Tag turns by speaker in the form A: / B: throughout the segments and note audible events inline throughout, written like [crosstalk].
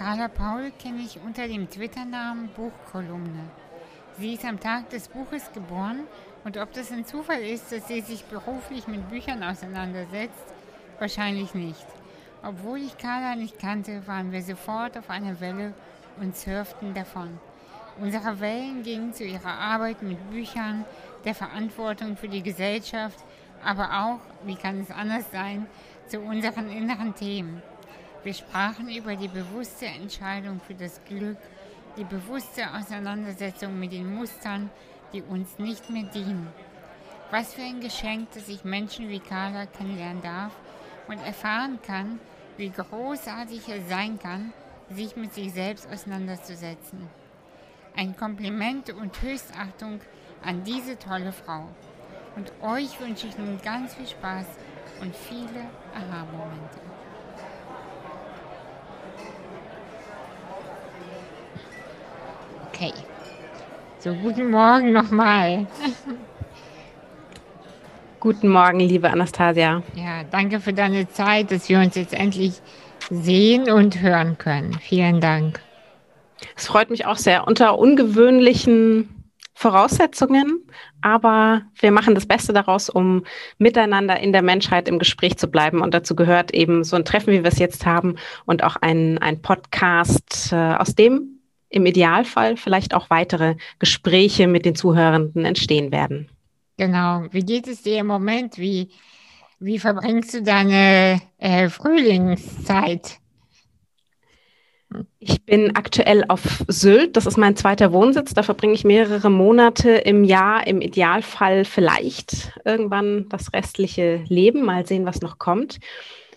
A: Carla Paul kenne ich unter dem Twitter-Namen Buchkolumne. Sie ist am Tag des Buches geboren und ob das ein Zufall ist, dass sie sich beruflich mit Büchern auseinandersetzt, wahrscheinlich nicht. Obwohl ich Carla nicht kannte, waren wir sofort auf einer Welle und surften davon. Unsere Wellen gingen zu ihrer Arbeit mit Büchern, der Verantwortung für die Gesellschaft, aber auch, wie kann es anders sein, zu unseren inneren Themen. Wir sprachen über die bewusste Entscheidung für das Glück, die bewusste Auseinandersetzung mit den Mustern, die uns nicht mehr dienen. Was für ein Geschenk, dass ich Menschen wie Carla kennenlernen darf und erfahren kann, wie großartig es sein kann, sich mit sich selbst auseinanderzusetzen. Ein Kompliment und Höchstachtung an diese tolle Frau. Und euch wünsche ich nun ganz viel Spaß und viele Aha-Momente. Okay. So, guten Morgen nochmal.
B: Guten Morgen, liebe Anastasia.
A: Ja, danke für deine Zeit, dass wir uns jetzt endlich sehen und hören können. Vielen Dank.
B: Es freut mich auch sehr. Unter ungewöhnlichen Voraussetzungen, aber wir machen das Beste daraus, um miteinander in der Menschheit im Gespräch zu bleiben. Und dazu gehört eben so ein Treffen, wie wir es jetzt haben, und auch ein, ein Podcast, äh, aus dem im Idealfall vielleicht auch weitere Gespräche mit den Zuhörenden entstehen werden.
A: Genau. Wie geht es dir im Moment? Wie, wie verbringst du deine äh, Frühlingszeit?
B: Ich bin aktuell auf Sylt. Das ist mein zweiter Wohnsitz. Da verbringe ich mehrere Monate im Jahr, im Idealfall vielleicht irgendwann das restliche Leben. Mal sehen, was noch kommt.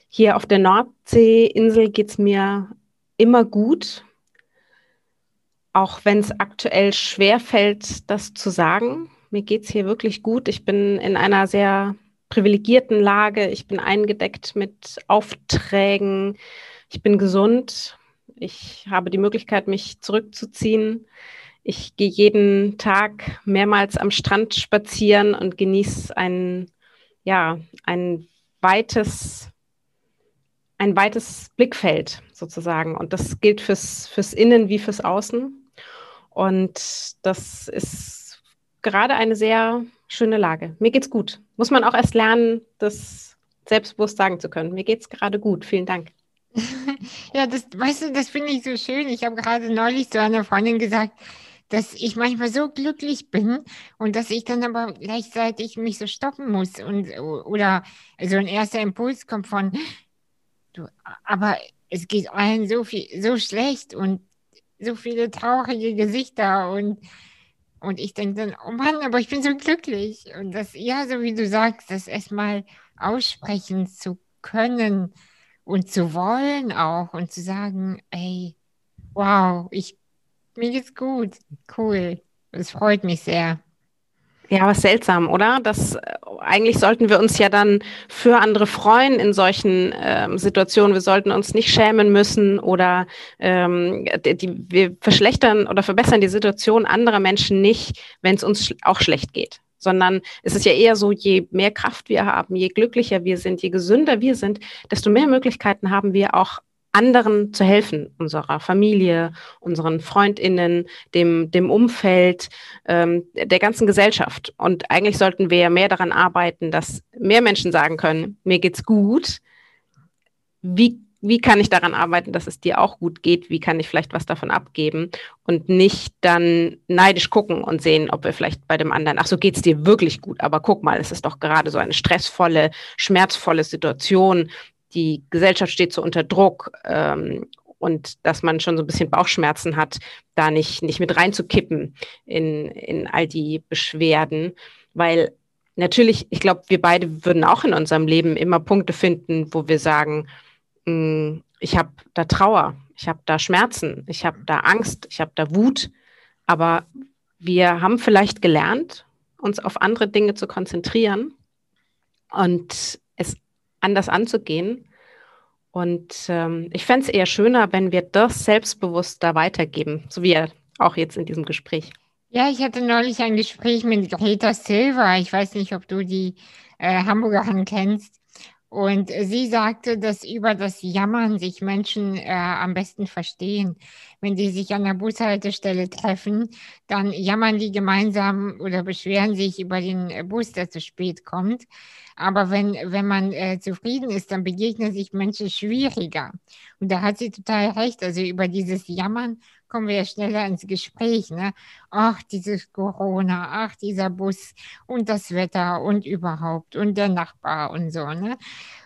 B: Hier auf der Nordseeinsel geht es mir immer gut auch wenn es aktuell schwer fällt, das zu sagen. Mir geht es hier wirklich gut. Ich bin in einer sehr privilegierten Lage. Ich bin eingedeckt mit Aufträgen. Ich bin gesund. Ich habe die Möglichkeit, mich zurückzuziehen. Ich gehe jeden Tag mehrmals am Strand spazieren und genieße ein, ja, ein weites, ein weites Blickfeld sozusagen. Und das gilt fürs, fürs Innen wie fürs Außen. Und das ist gerade eine sehr schöne Lage. Mir geht's gut. Muss man auch erst lernen, das selbstbewusst sagen zu können. Mir geht's gerade gut. Vielen Dank. [laughs]
A: ja, das, weißt du, das finde ich so schön. Ich habe gerade neulich zu einer Freundin gesagt, dass ich manchmal so glücklich bin und dass ich dann aber gleichzeitig mich so stoppen muss und oder so ein erster Impuls kommt von du, aber es geht allen so viel so schlecht und so viele traurige Gesichter und, und ich denke dann, oh Mann, aber ich bin so glücklich. Und das, ja, so wie du sagst, das erstmal aussprechen zu können und zu wollen auch und zu sagen, ey, wow, ich, mir geht's gut, cool. Das freut mich sehr.
B: Ja, was seltsam, oder? Das äh, eigentlich sollten wir uns ja dann für andere freuen in solchen ähm, Situationen. Wir sollten uns nicht schämen müssen oder ähm, die, wir verschlechtern oder verbessern die Situation anderer Menschen nicht, wenn es uns auch schlecht geht. Sondern es ist ja eher so, je mehr Kraft wir haben, je glücklicher wir sind, je gesünder wir sind, desto mehr Möglichkeiten haben wir auch anderen zu helfen, unserer Familie, unseren Freundinnen, dem, dem Umfeld, ähm, der ganzen Gesellschaft. Und eigentlich sollten wir mehr daran arbeiten, dass mehr Menschen sagen können, mir geht's gut. Wie, wie kann ich daran arbeiten, dass es dir auch gut geht? Wie kann ich vielleicht was davon abgeben? Und nicht dann neidisch gucken und sehen, ob wir vielleicht bei dem anderen, ach so geht's dir wirklich gut, aber guck mal, es ist doch gerade so eine stressvolle, schmerzvolle Situation die Gesellschaft steht so unter Druck ähm, und dass man schon so ein bisschen Bauchschmerzen hat, da nicht, nicht mit reinzukippen in, in all die Beschwerden, weil natürlich, ich glaube, wir beide würden auch in unserem Leben immer Punkte finden, wo wir sagen, mh, hm, ich habe da Trauer, ich habe da Schmerzen, ich habe da Angst, ich habe da Wut, aber wir haben vielleicht gelernt, uns auf andere Dinge zu konzentrieren. Und anders anzugehen. Und ähm, ich fände es eher schöner, wenn wir das selbstbewusst da weitergeben, so wie auch jetzt in diesem Gespräch.
A: Ja, ich hatte neulich ein Gespräch mit Greta Silva. Ich weiß nicht, ob du die äh, Hamburgerin kennst. Und sie sagte, dass über das Jammern sich Menschen äh, am besten verstehen. Wenn die sich an der Bushaltestelle treffen, dann jammern die gemeinsam oder beschweren sich über den Bus, der zu spät kommt. Aber wenn, wenn man äh, zufrieden ist, dann begegnen sich Menschen schwieriger. Und da hat sie total recht. Also über dieses Jammern kommen wir ja schneller ins Gespräch. Ne? Ach, dieses Corona, ach, dieser Bus und das Wetter und überhaupt und der Nachbar und so. Ne?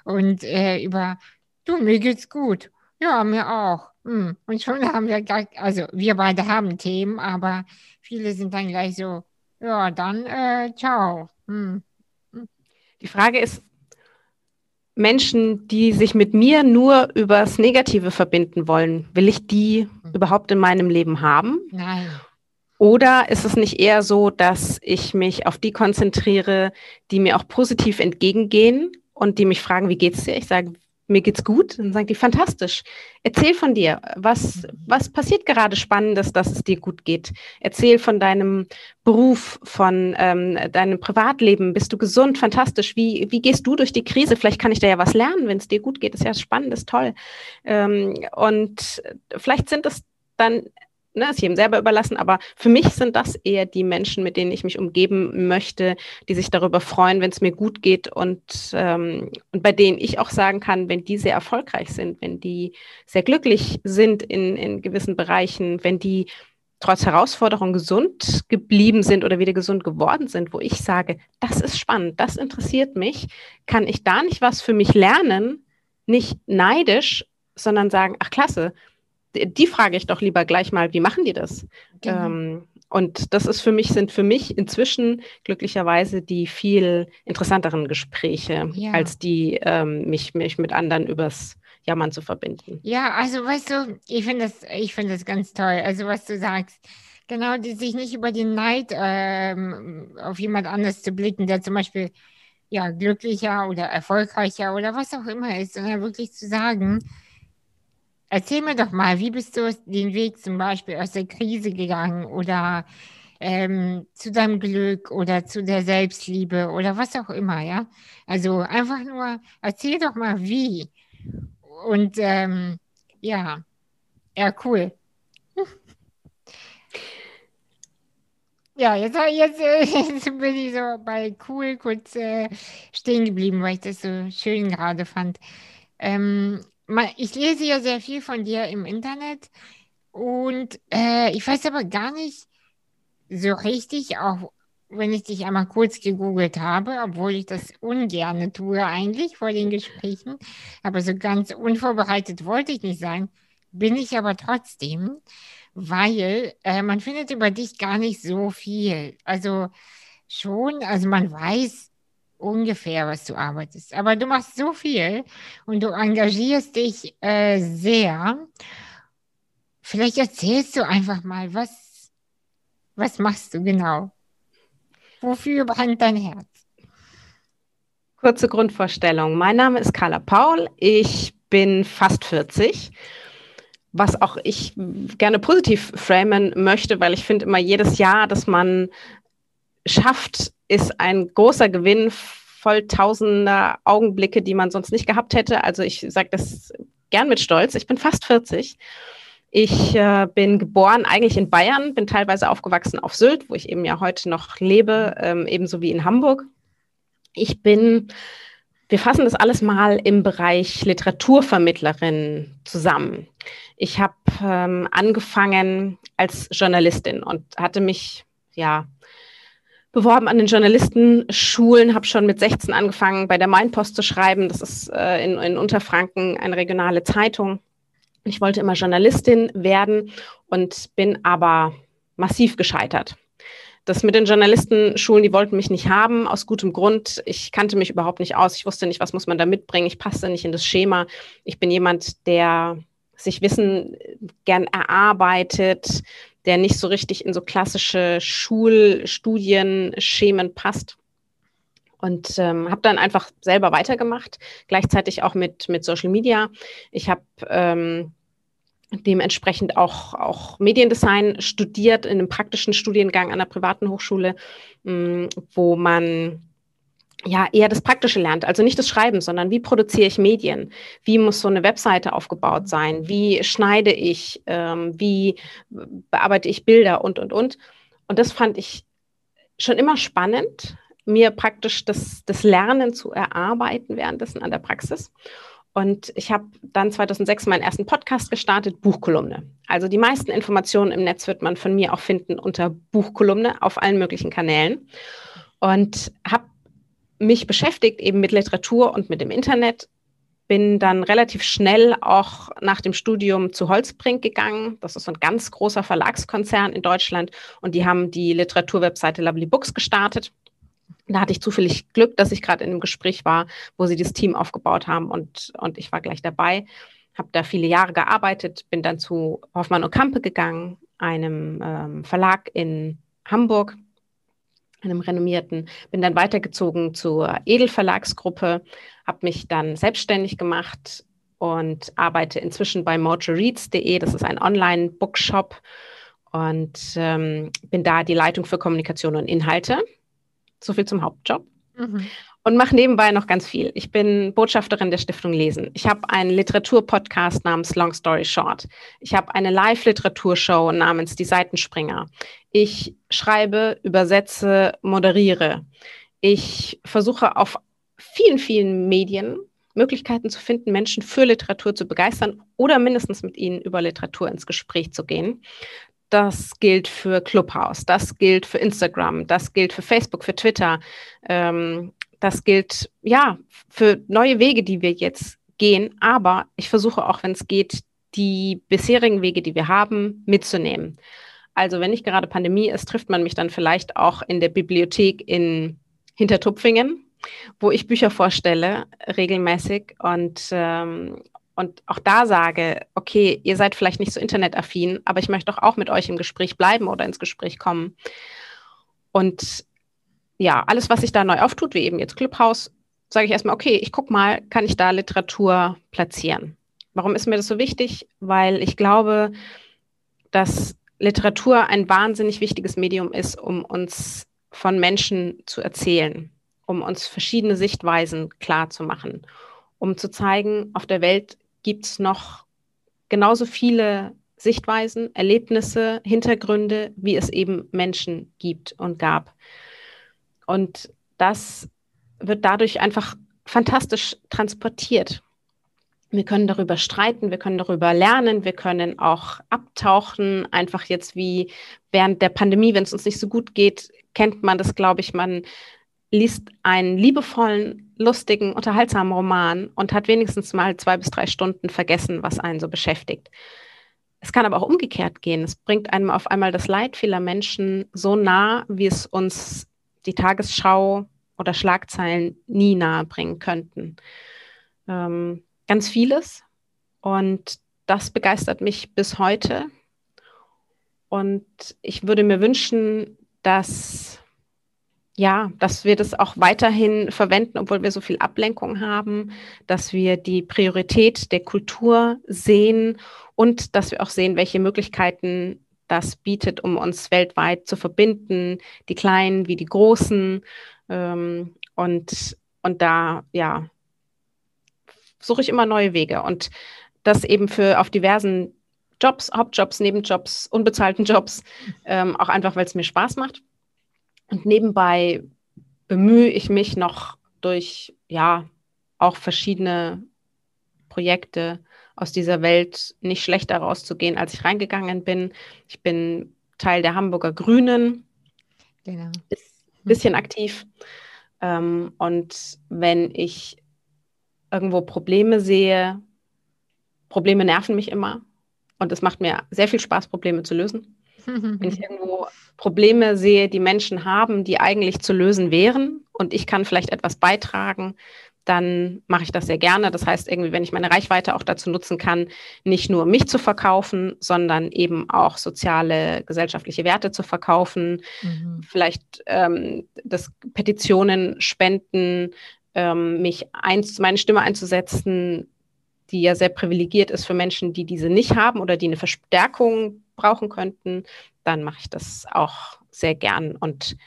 A: Und äh, über, du, mir geht's gut. Ja, mir auch. Hm. Und schon haben wir gar, also wir beide haben Themen, aber viele sind dann gleich so, ja, dann äh, ciao. Hm.
B: Die Frage ist, Menschen, die sich mit mir nur übers Negative verbinden wollen, will ich die. Überhaupt in meinem Leben haben?
A: Nein.
B: Oder ist es nicht eher so, dass ich mich auf die konzentriere, die mir auch positiv entgegengehen und die mich fragen, wie geht's dir? Ich sage, mir geht's gut. Dann sagen die, fantastisch. Erzähl von dir. Was, was passiert gerade Spannendes, dass es dir gut geht? Erzähl von deinem Beruf, von ähm, deinem Privatleben. Bist du gesund? Fantastisch. Wie, wie gehst du durch die Krise? Vielleicht kann ich da ja was lernen, wenn es dir gut geht. Ist ja spannend, ist toll. Ähm, und vielleicht sind es dann ne, ist jedem selber überlassen, aber für mich sind das eher die Menschen, mit denen ich mich umgeben möchte, die sich darüber freuen, wenn es mir gut geht und, ähm, und bei denen ich auch sagen kann, wenn die sehr erfolgreich sind, wenn die sehr glücklich sind in, in gewissen Bereichen, wenn die trotz Herausforderungen gesund geblieben sind oder wieder gesund geworden sind, wo ich sage, das ist spannend, das interessiert mich, kann ich da nicht was für mich lernen, nicht neidisch, sondern sagen, ach klasse, die frage ich doch lieber gleich mal, wie machen die das? Genau. Ähm, und das ist für mich, sind für mich inzwischen glücklicherweise die viel interessanteren Gespräche, ja. als die ähm, mich, mich mit anderen übers Jammern zu verbinden.
A: Ja, also weißt du, ich finde das, ich finde das ganz toll. Also was du sagst, genau, die, sich nicht über den Neid ähm, auf jemand anderes zu blicken, der zum Beispiel ja glücklicher oder erfolgreicher oder was auch immer ist, sondern wirklich zu sagen, Erzähl mir doch mal, wie bist du den Weg zum Beispiel aus der Krise gegangen oder ähm, zu deinem Glück oder zu der Selbstliebe oder was auch immer, ja? Also einfach nur, erzähl doch mal wie. Und ähm, ja, ja, cool. Ja, jetzt, jetzt, jetzt bin ich so bei cool kurz äh, stehen geblieben, weil ich das so schön gerade fand. Ähm, ich lese ja sehr viel von dir im Internet und äh, ich weiß aber gar nicht so richtig, auch wenn ich dich einmal kurz gegoogelt habe, obwohl ich das ungern tue eigentlich vor den Gesprächen, aber so ganz unvorbereitet wollte ich nicht sein, bin ich aber trotzdem, weil äh, man findet über dich gar nicht so viel. Also schon, also man weiß, ungefähr, was du arbeitest. Aber du machst so viel und du engagierst dich äh, sehr. Vielleicht erzählst du einfach mal, was, was machst du genau? Wofür brennt dein Herz?
B: Kurze Grundvorstellung. Mein Name ist Carla Paul. Ich bin fast 40 was auch ich gerne positiv framen möchte, weil ich finde immer jedes Jahr, dass man schafft, ist ein großer Gewinn voll tausender Augenblicke, die man sonst nicht gehabt hätte. Also ich sage das gern mit Stolz. Ich bin fast 40. Ich äh, bin geboren eigentlich in Bayern, bin teilweise aufgewachsen auf Sylt, wo ich eben ja heute noch lebe, ähm, ebenso wie in Hamburg. Ich bin, wir fassen das alles mal im Bereich Literaturvermittlerin zusammen. Ich habe ähm, angefangen als Journalistin und hatte mich ja beworben an den Journalistenschulen, habe schon mit 16 angefangen, bei der Mainpost zu schreiben. Das ist äh, in, in Unterfranken eine regionale Zeitung. Ich wollte immer Journalistin werden und bin aber massiv gescheitert. Das mit den Journalistenschulen, die wollten mich nicht haben, aus gutem Grund. Ich kannte mich überhaupt nicht aus. Ich wusste nicht, was muss man da mitbringen. Ich passte nicht in das Schema. Ich bin jemand, der sich Wissen gern erarbeitet, der nicht so richtig in so klassische Schulstudienschemen passt. Und ähm, habe dann einfach selber weitergemacht, gleichzeitig auch mit, mit Social Media. Ich habe ähm, dementsprechend auch, auch Mediendesign studiert in einem praktischen Studiengang an einer privaten Hochschule, mh, wo man ja eher das Praktische lernt, also nicht das Schreiben, sondern wie produziere ich Medien, wie muss so eine Webseite aufgebaut sein, wie schneide ich, ähm, wie bearbeite ich Bilder und und und. Und das fand ich schon immer spannend, mir praktisch das, das Lernen zu erarbeiten währenddessen an der Praxis. Und ich habe dann 2006 meinen ersten Podcast gestartet, Buchkolumne. Also die meisten Informationen im Netz wird man von mir auch finden unter Buchkolumne auf allen möglichen Kanälen. Und habe mich beschäftigt eben mit Literatur und mit dem Internet. Bin dann relativ schnell auch nach dem Studium zu Holzbrink gegangen. Das ist ein ganz großer Verlagskonzern in Deutschland und die haben die Literaturwebseite Lovely Books gestartet. Da hatte ich zufällig Glück, dass ich gerade in einem Gespräch war, wo sie das Team aufgebaut haben und, und ich war gleich dabei. Habe da viele Jahre gearbeitet, bin dann zu Hoffmann und Kampe gegangen, einem ähm, Verlag in Hamburg, einem renommierten, bin dann weitergezogen zur Edelverlagsgruppe, habe mich dann selbstständig gemacht und arbeite inzwischen bei mojoreads.de, das ist ein Online-Bookshop und ähm, bin da die Leitung für Kommunikation und Inhalte. So viel zum Hauptjob. Mhm und mache nebenbei noch ganz viel. Ich bin Botschafterin der Stiftung Lesen. Ich habe einen Literaturpodcast namens Long Story Short. Ich habe eine Live-Literaturshow namens Die Seitenspringer. Ich schreibe, übersetze, moderiere. Ich versuche auf vielen, vielen Medien Möglichkeiten zu finden, Menschen für Literatur zu begeistern oder mindestens mit ihnen über Literatur ins Gespräch zu gehen. Das gilt für Clubhouse, das gilt für Instagram, das gilt für Facebook, für Twitter. Ähm, das gilt ja für neue Wege, die wir jetzt gehen. Aber ich versuche auch, wenn es geht, die bisherigen Wege, die wir haben, mitzunehmen. Also wenn nicht gerade Pandemie ist, trifft man mich dann vielleicht auch in der Bibliothek in Hintertupfingen, wo ich Bücher vorstelle, regelmäßig und, ähm, und auch da sage, okay, ihr seid vielleicht nicht so internetaffin, aber ich möchte doch auch mit euch im Gespräch bleiben oder ins Gespräch kommen. Und ja, alles, was sich da neu auftut, wie eben jetzt Clubhouse, sage ich erstmal, okay, ich gucke mal, kann ich da Literatur platzieren? Warum ist mir das so wichtig? Weil ich glaube, dass Literatur ein wahnsinnig wichtiges Medium ist, um uns von Menschen zu erzählen, um uns verschiedene Sichtweisen klar zu machen, um zu zeigen, auf der Welt gibt es noch genauso viele Sichtweisen, Erlebnisse, Hintergründe, wie es eben Menschen gibt und gab. Und das wird dadurch einfach fantastisch transportiert. Wir können darüber streiten, wir können darüber lernen, wir können auch abtauchen, einfach jetzt wie während der Pandemie, wenn es uns nicht so gut geht, kennt man das, glaube ich, man liest einen liebevollen, lustigen, unterhaltsamen Roman und hat wenigstens mal zwei bis drei Stunden vergessen, was einen so beschäftigt. Es kann aber auch umgekehrt gehen. Es bringt einem auf einmal das Leid vieler Menschen so nah, wie es uns die Tagesschau oder Schlagzeilen nie nahebringen könnten. Ähm, ganz vieles. Und das begeistert mich bis heute. Und ich würde mir wünschen, dass ja, dass wir das auch weiterhin verwenden, obwohl wir so viel Ablenkung haben, dass wir die Priorität der Kultur sehen und dass wir auch sehen, welche Möglichkeiten das bietet, um uns weltweit zu verbinden, die Kleinen wie die Großen. Ähm, und, und da, ja, suche ich immer neue Wege. Und das eben für auf diversen Jobs, Hauptjobs, Nebenjobs, unbezahlten Jobs, ähm, auch einfach, weil es mir Spaß macht. Und nebenbei bemühe ich mich noch durch, ja, auch verschiedene Projekte aus dieser Welt nicht schlechter rauszugehen, als ich reingegangen bin. Ich bin Teil der Hamburger Grünen, genau. bisschen aktiv. Ähm, und wenn ich irgendwo Probleme sehe, Probleme nerven mich immer. Und es macht mir sehr viel Spaß, Probleme zu lösen. [laughs] Wenn ich irgendwo Probleme sehe, die Menschen haben, die eigentlich zu lösen wären und ich kann vielleicht etwas beitragen, dann mache ich das sehr gerne. Das heißt, irgendwie, wenn ich meine Reichweite auch dazu nutzen kann, nicht nur mich zu verkaufen, sondern eben auch soziale, gesellschaftliche Werte zu verkaufen, mhm. vielleicht ähm, das Petitionen, Spenden, ähm, mich eins, meine Stimme einzusetzen, die ja sehr privilegiert ist für Menschen, die diese nicht haben oder die eine Verstärkung brauchen könnten, dann mache ich das auch sehr gern. Und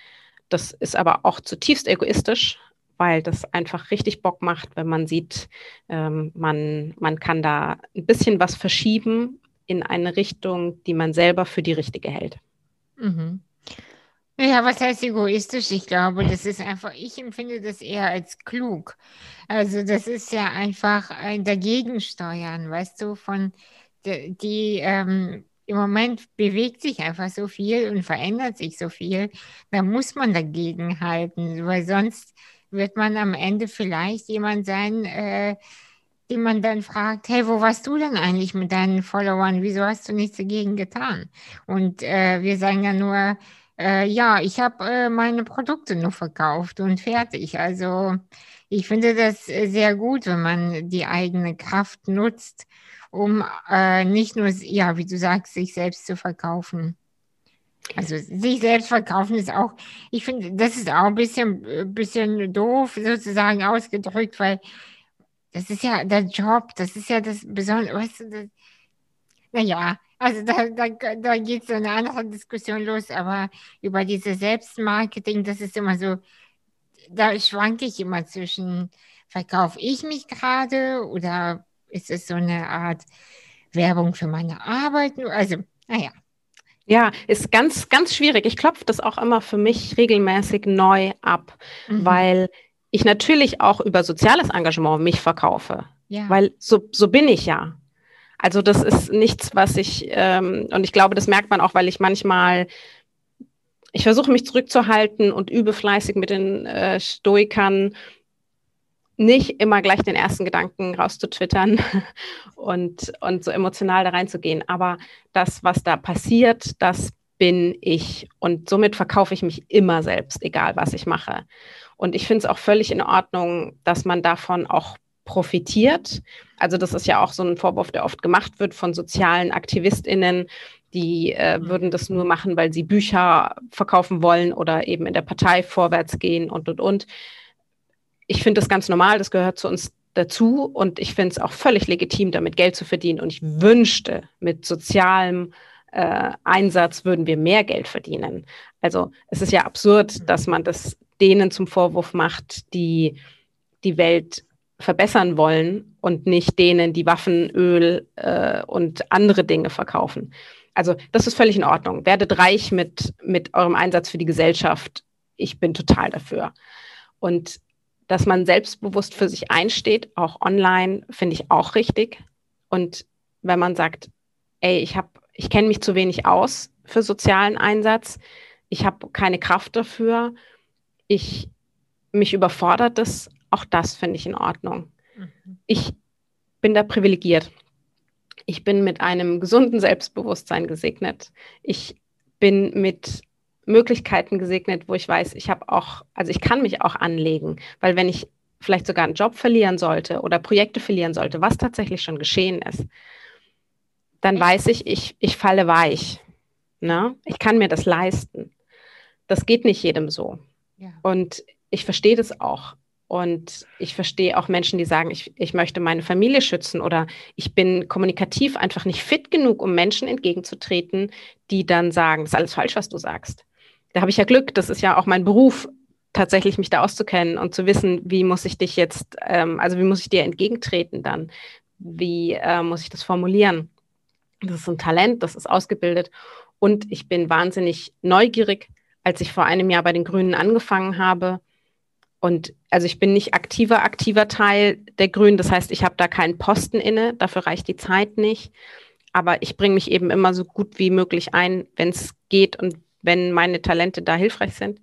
B: das ist aber auch zutiefst egoistisch, weil das einfach richtig Bock macht, wenn man sieht, ähm, man, man kann da ein bisschen was verschieben in eine Richtung, die man selber für die richtige hält.
A: Mhm. Ja, was heißt egoistisch? Ich glaube, das ist einfach, ich empfinde das eher als klug. Also das ist ja einfach ein Dagegensteuern, weißt du, von die, die ähm, im Moment bewegt sich einfach so viel und verändert sich so viel. Da muss man dagegen halten, weil sonst wird man am Ende vielleicht jemand sein, äh, den man dann fragt, hey, wo warst du denn eigentlich mit deinen Followern? Wieso hast du nichts dagegen getan? Und äh, wir sagen ja nur, äh, ja, ich habe äh, meine Produkte nur verkauft und fertig. Also ich finde das sehr gut, wenn man die eigene Kraft nutzt, um äh, nicht nur, ja, wie du sagst, sich selbst zu verkaufen. Also sich selbst verkaufen ist auch, ich finde, das ist auch ein bisschen, äh, bisschen doof sozusagen ausgedrückt, weil das ist ja der Job, das ist ja das Besondere, weißt du, das, naja, also da, da, da geht so eine andere Diskussion los, aber über dieses Selbstmarketing, das ist immer so, da schwanke ich immer zwischen, verkaufe ich mich gerade oder ist es so eine Art Werbung für meine Arbeit? Also, naja.
B: Ja, ist ganz, ganz schwierig. Ich klopfe das auch immer für mich regelmäßig neu ab, mhm. weil ich natürlich auch über soziales Engagement mich verkaufe. Ja. Weil so, so bin ich ja. Also das ist nichts, was ich, ähm, und ich glaube, das merkt man auch, weil ich manchmal, ich versuche mich zurückzuhalten und übe fleißig mit den äh, Stoikern, nicht immer gleich den ersten Gedanken rauszutwittern [laughs] und, und so emotional da reinzugehen. Aber das, was da passiert, das bin ich. Und somit verkaufe ich mich immer selbst, egal was ich mache. Und ich finde es auch völlig in Ordnung, dass man davon auch profitiert. Also das ist ja auch so ein Vorwurf, der oft gemacht wird von sozialen Aktivistinnen, die äh, mhm. würden das nur machen, weil sie Bücher verkaufen wollen oder eben in der Partei vorwärts gehen und, und, und. Ich finde das ganz normal, das gehört zu uns dazu und ich finde es auch völlig legitim, damit Geld zu verdienen. Und ich wünschte, mit sozialem äh, Einsatz würden wir mehr Geld verdienen. Also es ist ja absurd, dass man das denen zum Vorwurf macht, die die Welt verbessern wollen und nicht denen, die Waffen, Öl äh, und andere Dinge verkaufen. Also das ist völlig in Ordnung. Werdet reich mit, mit eurem Einsatz für die Gesellschaft. Ich bin total dafür. Und dass man selbstbewusst für sich einsteht, auch online, finde ich auch richtig. Und wenn man sagt, ey, ich habe, ich kenne mich zu wenig aus für sozialen Einsatz, ich habe keine Kraft dafür, ich mich überfordert das, auch das finde ich in Ordnung. Mhm. Ich bin da privilegiert. Ich bin mit einem gesunden Selbstbewusstsein gesegnet. Ich bin mit Möglichkeiten gesegnet, wo ich weiß, ich habe auch, also ich kann mich auch anlegen, weil wenn ich vielleicht sogar einen Job verlieren sollte oder Projekte verlieren sollte, was tatsächlich schon geschehen ist, dann weiß ich, ich, ich falle weich. Ne? Ich kann mir das leisten. Das geht nicht jedem so. Und ich verstehe das auch. Und ich verstehe auch Menschen, die sagen, ich, ich möchte meine Familie schützen oder ich bin kommunikativ einfach nicht fit genug, um Menschen entgegenzutreten, die dann sagen, das ist alles falsch, was du sagst. Da habe ich ja Glück, das ist ja auch mein Beruf, tatsächlich mich da auszukennen und zu wissen, wie muss ich dich jetzt, ähm, also wie muss ich dir entgegentreten dann? Wie äh, muss ich das formulieren? Das ist ein Talent, das ist ausgebildet. Und ich bin wahnsinnig neugierig, als ich vor einem Jahr bei den Grünen angefangen habe. Und also ich bin nicht aktiver, aktiver Teil der Grünen. Das heißt, ich habe da keinen Posten inne. Dafür reicht die Zeit nicht. Aber ich bringe mich eben immer so gut wie möglich ein, wenn es geht und wenn meine Talente da hilfreich sind.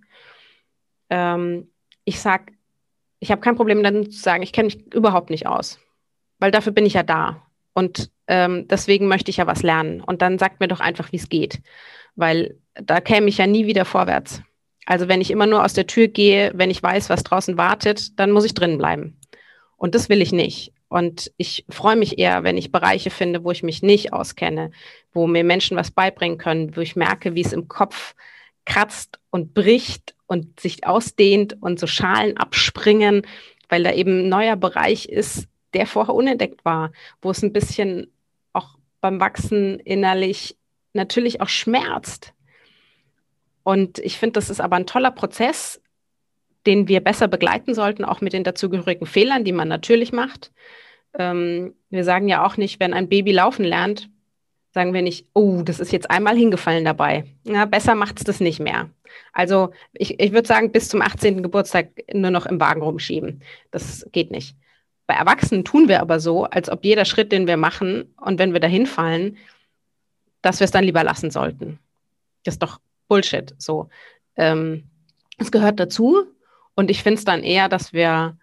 B: Ähm, ich sage, ich habe kein Problem dann zu sagen, ich kenne mich überhaupt nicht aus, weil dafür bin ich ja da. Und ähm, deswegen möchte ich ja was lernen. Und dann sagt mir doch einfach, wie es geht weil da käme ich ja nie wieder vorwärts. Also wenn ich immer nur aus der Tür gehe, wenn ich weiß, was draußen wartet, dann muss ich drin bleiben. Und das will ich nicht. Und ich freue mich eher, wenn ich Bereiche finde, wo ich mich nicht auskenne, wo mir Menschen was beibringen können, wo ich merke, wie es im Kopf kratzt und bricht und sich ausdehnt und so Schalen abspringen, weil da eben ein neuer Bereich ist, der vorher unentdeckt war, wo es ein bisschen auch beim Wachsen innerlich natürlich auch schmerzt. Und ich finde, das ist aber ein toller Prozess, den wir besser begleiten sollten, auch mit den dazugehörigen Fehlern, die man natürlich macht. Ähm, wir sagen ja auch nicht, wenn ein Baby laufen lernt, sagen wir nicht, oh, das ist jetzt einmal hingefallen dabei. Ja, besser macht es das nicht mehr. Also ich, ich würde sagen, bis zum 18. Geburtstag nur noch im Wagen rumschieben. Das geht nicht. Bei Erwachsenen tun wir aber so, als ob jeder Schritt, den wir machen und wenn wir da hinfallen, dass wir es dann lieber lassen sollten. Das ist doch Bullshit. So, ähm, es gehört dazu und ich finde es dann eher, dass wir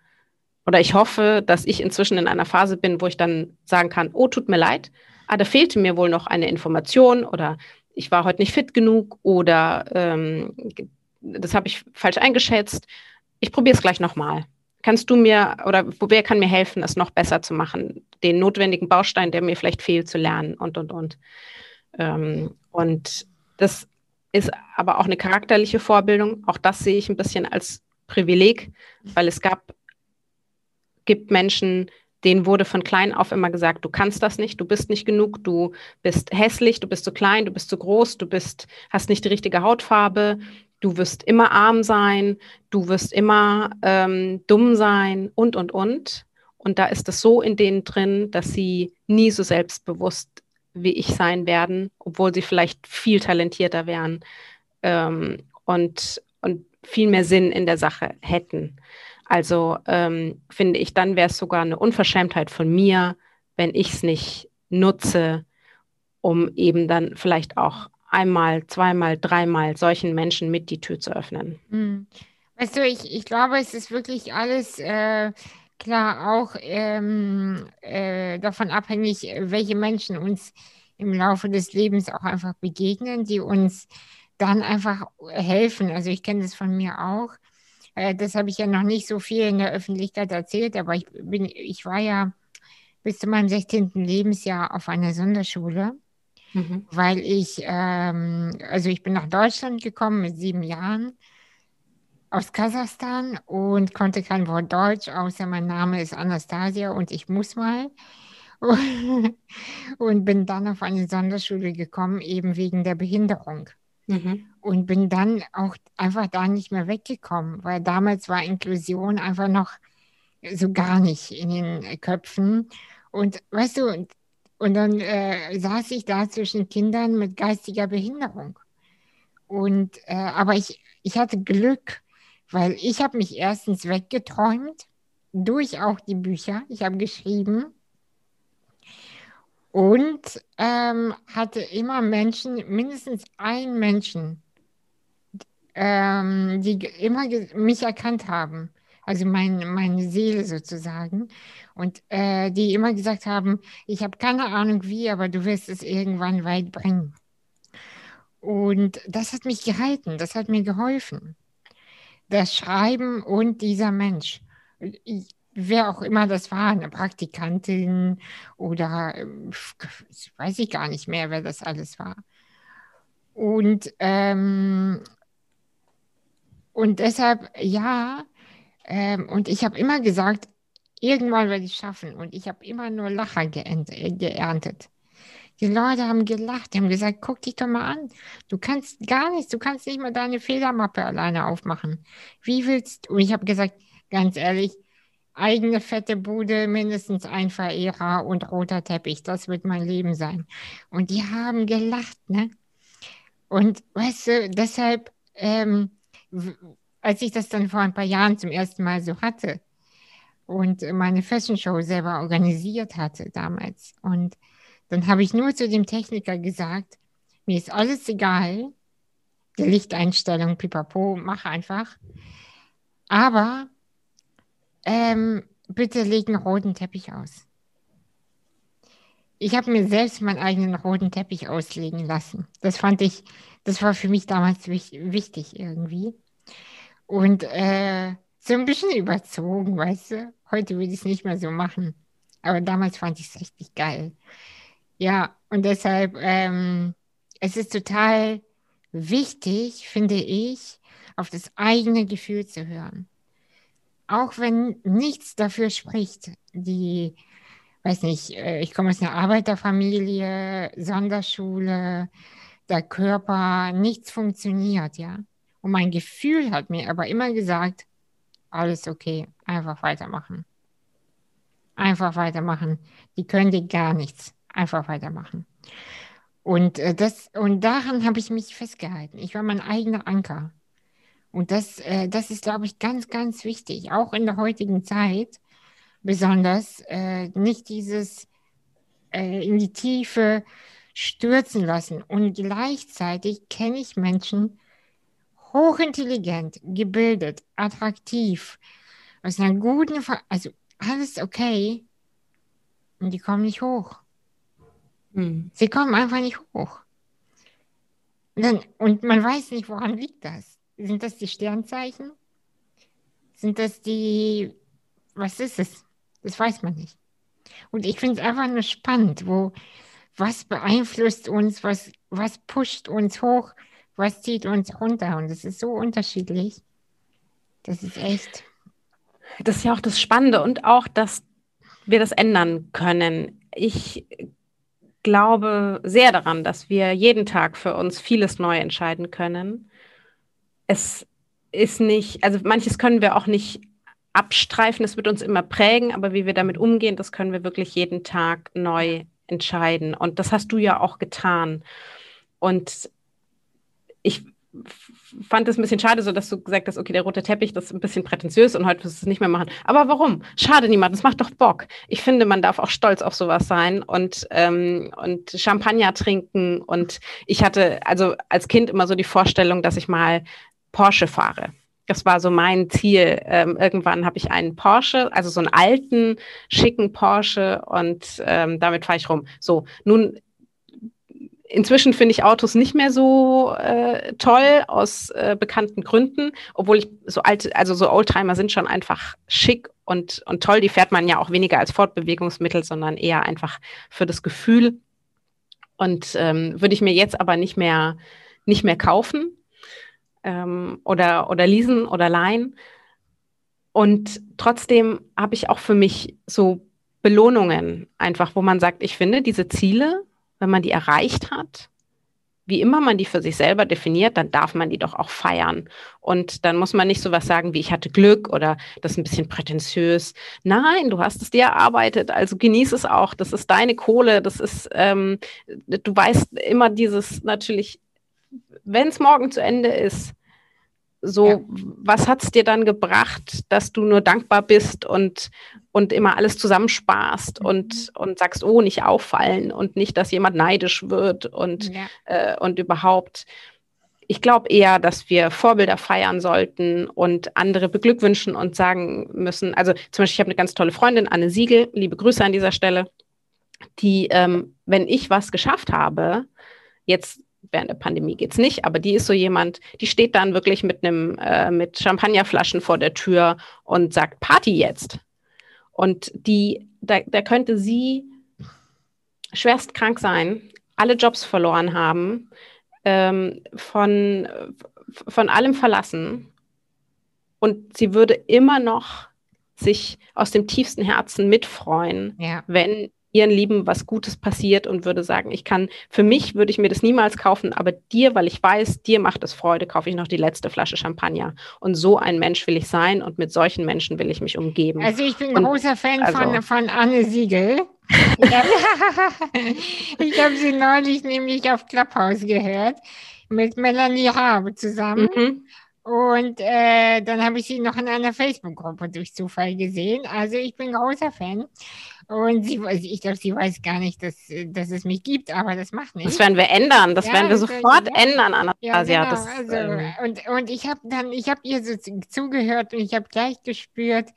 B: oder ich hoffe, dass ich inzwischen in einer Phase bin, wo ich dann sagen kann, oh, tut mir leid, ah, da fehlte mir wohl noch eine Information oder ich war heute nicht fit genug oder ähm, das habe ich falsch eingeschätzt. Ich probiere es gleich nochmal. Kannst du mir oder wer kann mir helfen, es noch besser zu machen, den notwendigen Baustein, der mir vielleicht fehlt, zu lernen und und und. Ähm, und das ist aber auch eine charakterliche Vorbildung. Auch das sehe ich ein bisschen als Privileg, weil es gab, gibt Menschen, denen wurde von klein auf immer gesagt, du kannst das nicht, du bist nicht genug, du bist hässlich, du bist zu klein, du bist zu groß, du bist, hast nicht die richtige Hautfarbe, du wirst immer arm sein, du wirst immer ähm, dumm sein und, und, und. Und da ist es so in denen drin, dass sie nie so selbstbewusst wie ich sein werden, obwohl sie vielleicht viel talentierter wären ähm, und, und viel mehr Sinn in der Sache hätten. Also ähm, finde ich, dann wäre es sogar eine Unverschämtheit von mir, wenn ich es nicht nutze, um eben dann vielleicht auch einmal, zweimal, dreimal solchen Menschen mit die Tür zu öffnen.
A: Hm. Weißt du, ich, ich glaube, es ist wirklich alles äh, klar auch ähm, äh, davon abhängig, welche Menschen uns im Laufe des Lebens auch einfach begegnen, die uns dann einfach helfen. Also ich kenne das von mir auch. Äh, das habe ich ja noch nicht so viel in der Öffentlichkeit erzählt, aber ich bin, ich war ja bis zu meinem 16. Lebensjahr auf einer Sonderschule, mhm. weil ich, ähm, also ich bin nach Deutschland gekommen mit sieben Jahren aus Kasachstan und konnte kein Wort Deutsch, außer mein Name ist Anastasia und ich muss mal. [laughs] und bin dann auf eine Sonderschule gekommen, eben wegen der Behinderung. Mhm. Und bin dann auch einfach da nicht mehr weggekommen, weil damals war Inklusion einfach noch so gar nicht in den Köpfen. Und weißt du, und, und dann äh, saß ich da zwischen Kindern mit geistiger Behinderung. Und äh, aber ich, ich hatte Glück, weil ich habe mich erstens weggeträumt durch auch die Bücher. Ich habe geschrieben und ähm, hatte immer Menschen, mindestens einen Menschen, ähm, die immer mich erkannt haben, also mein, meine Seele sozusagen, und äh, die immer gesagt haben, ich habe keine Ahnung wie, aber du wirst es irgendwann weit bringen. Und das hat mich gehalten, das hat mir geholfen. Das Schreiben und dieser Mensch. Ich, wer auch immer das war, eine Praktikantin oder ähm, weiß ich gar nicht mehr, wer das alles war. Und, ähm, und deshalb, ja, ähm, und ich habe immer gesagt, irgendwann werde ich es schaffen. Und ich habe immer nur Lacher äh, geerntet. Die Leute haben gelacht, die haben gesagt, guck dich doch mal an. Du kannst gar nichts, du kannst nicht mal deine Fehlermappe alleine aufmachen. Wie willst du? Und ich habe gesagt, ganz ehrlich, eigene fette Bude, mindestens ein Verehrer und roter Teppich. Das wird mein Leben sein. Und die haben gelacht, ne? Und weißt du, deshalb, ähm, als ich das dann vor ein paar Jahren zum ersten Mal so hatte und meine Fashion Show selber organisiert hatte damals, und dann habe ich nur zu dem Techniker gesagt, mir ist alles egal, die Lichteinstellung, pipapo, mach einfach. Aber ähm, bitte leg einen roten Teppich aus. Ich habe mir selbst meinen eigenen roten Teppich auslegen lassen. Das fand ich, das war für mich damals wichtig irgendwie. Und äh, so ein bisschen überzogen, weißt du. Heute würde ich es nicht mehr so machen. Aber damals fand ich es richtig geil. Ja, und deshalb, ähm, es ist total wichtig, finde ich, auf das eigene Gefühl zu hören auch wenn nichts dafür spricht, die, weiß nicht, äh, ich komme aus einer Arbeiterfamilie, Sonderschule, der Körper, nichts funktioniert, ja. Und mein Gefühl hat mir aber immer gesagt, alles okay. Einfach weitermachen. Einfach weitermachen. Die können dir gar nichts. Einfach weitermachen. Und, äh, das, und daran habe ich mich festgehalten. Ich war mein eigener Anker. Und das, äh, das ist, glaube ich, ganz, ganz wichtig, auch in der heutigen Zeit. Besonders äh, nicht dieses äh, in die Tiefe stürzen lassen. Und gleichzeitig kenne ich Menschen, hochintelligent, gebildet, attraktiv, aus einer guten, Ver also alles okay. Und die kommen nicht hoch. Hm. Sie kommen einfach nicht hoch. Und, dann, und man weiß nicht, woran liegt das. Sind das die Sternzeichen? Sind das die, was ist es? Das weiß man nicht. Und ich finde es einfach nur spannend, wo, was beeinflusst uns, was, was pusht uns hoch, was zieht uns runter. Und es ist so unterschiedlich. Das ist echt.
B: Das ist ja auch das Spannende und auch, dass wir das ändern können. Ich glaube sehr daran, dass wir jeden Tag für uns vieles neu entscheiden können. Es ist nicht, also manches können wir auch nicht abstreifen, es wird uns immer prägen, aber wie wir damit umgehen, das können wir wirklich jeden Tag neu entscheiden. Und das hast du ja auch getan. Und ich fand es ein bisschen schade, so dass du gesagt hast, okay, der rote Teppich, das ist ein bisschen prätentiös und heute wirst du es nicht mehr machen. Aber warum? Schade niemand, das macht doch Bock. Ich finde, man darf auch stolz auf sowas sein und, ähm, und Champagner trinken. Und ich hatte also als Kind immer so die Vorstellung, dass ich mal Porsche fahre. Das war so mein Ziel. Ähm, irgendwann habe ich einen Porsche, also so einen alten, schicken Porsche und ähm, damit fahre ich rum. So, nun Inzwischen finde ich Autos nicht mehr so äh, toll aus äh, bekannten Gründen, obwohl ich so alte, also so Oldtimer sind schon einfach schick und, und toll. Die fährt man ja auch weniger als Fortbewegungsmittel, sondern eher einfach für das Gefühl. Und ähm, würde ich mir jetzt aber nicht mehr, nicht mehr kaufen ähm, oder, oder leasen oder leihen. Und trotzdem habe ich auch für mich so Belohnungen einfach, wo man sagt, ich finde diese Ziele, wenn man die erreicht hat, wie immer man die für sich selber definiert, dann darf man die doch auch feiern. Und dann muss man nicht so was sagen wie ich hatte Glück oder das ist ein bisschen prätentiös. Nein, du hast es dir erarbeitet, also genieß es auch. Das ist deine Kohle, das ist, ähm, du weißt immer dieses natürlich, wenn es morgen zu Ende ist, so, ja. was hat es dir dann gebracht, dass du nur dankbar bist und, und immer alles zusammensparst mhm. und, und sagst, oh, nicht auffallen und nicht, dass jemand neidisch wird und, ja. äh, und überhaupt. Ich glaube eher, dass wir Vorbilder feiern sollten und andere beglückwünschen und sagen müssen. Also zum Beispiel, ich habe eine ganz tolle Freundin, Anne Siegel, liebe Grüße an dieser Stelle, die, ähm, wenn ich was geschafft habe, jetzt während der Pandemie geht es nicht, aber die ist so jemand, die steht dann wirklich mit einem, äh, mit Champagnerflaschen vor der Tür und sagt, Party jetzt. Und die, da, da könnte sie schwerst krank sein, alle Jobs verloren haben, ähm, von, von allem verlassen. Und sie würde immer noch sich aus dem tiefsten Herzen mitfreuen, ja. wenn ihren Lieben was Gutes passiert und würde sagen, ich kann, für mich würde ich mir das niemals kaufen, aber dir, weil ich weiß, dir macht es Freude, kaufe ich noch die letzte Flasche Champagner. Und so ein Mensch will ich sein und mit solchen Menschen will ich mich umgeben.
A: Also ich bin ein großer Fan also, von, von Anne Siegel. [laughs] ich habe sie neulich nämlich auf Clubhouse gehört mit Melanie Rabe zusammen. Mhm. Und äh, dann habe ich sie noch in einer Facebook-Gruppe durch Zufall gesehen. Also ich bin großer Fan. Und sie, ich glaube, sie weiß gar nicht, dass, dass es mich gibt, aber das macht nichts.
B: Das werden wir ändern. Das ja, werden wir sofort ja. ändern, Anastasia. Ja, genau.
A: das, also, ähm, und, und ich habe dann, ich habe ihr so zugehört und ich habe gleich gespürt,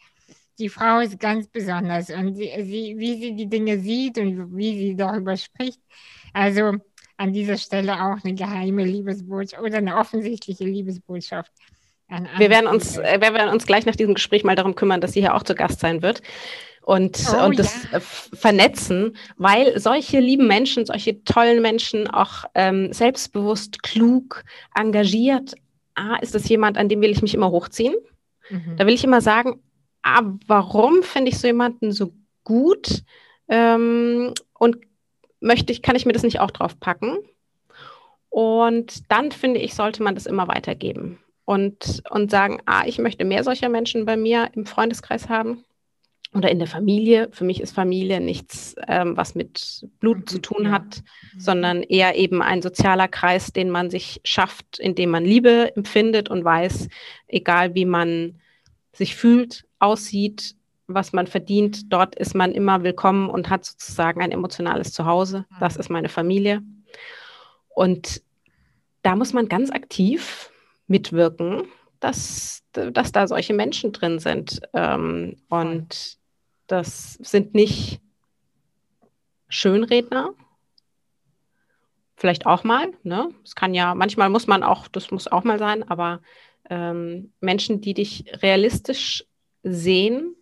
A: die Frau ist ganz besonders und sie, sie, wie sie die Dinge sieht und wie sie darüber spricht. Also an dieser Stelle auch eine geheime Liebesbotschaft oder eine offensichtliche Liebesbotschaft.
B: wir werden, uns, äh, wir werden uns gleich nach diesem Gespräch mal darum kümmern, dass sie hier auch zu Gast sein wird und, oh, und das ja. Äh, vernetzen, weil solche lieben Menschen, solche tollen Menschen, auch ähm, selbstbewusst, klug, engagiert, ah, ist das jemand, an dem will ich mich immer hochziehen. Mhm. Da will ich immer sagen, ah, warum finde ich so jemanden so gut? Ähm, und möchte ich, kann ich mir das nicht auch drauf packen? Und dann finde ich, sollte man das immer weitergeben. und, und sagen, ah, ich möchte mehr solcher Menschen bei mir im Freundeskreis haben oder in der Familie. Für mich ist Familie nichts, ähm, was mit Blut zu tun ja. hat, mhm. sondern eher eben ein sozialer Kreis, den man sich schafft, indem man Liebe empfindet und weiß, egal wie man sich fühlt, aussieht, was man verdient, dort ist man immer willkommen und hat sozusagen ein emotionales Zuhause. Das mhm. ist meine Familie. Und da muss man ganz aktiv mitwirken, dass, dass da solche Menschen drin sind. Ähm, und das sind nicht Schönredner. Vielleicht auch mal, ne? Es kann ja, manchmal muss man auch, das muss auch mal sein, aber ähm, Menschen, die dich realistisch sehen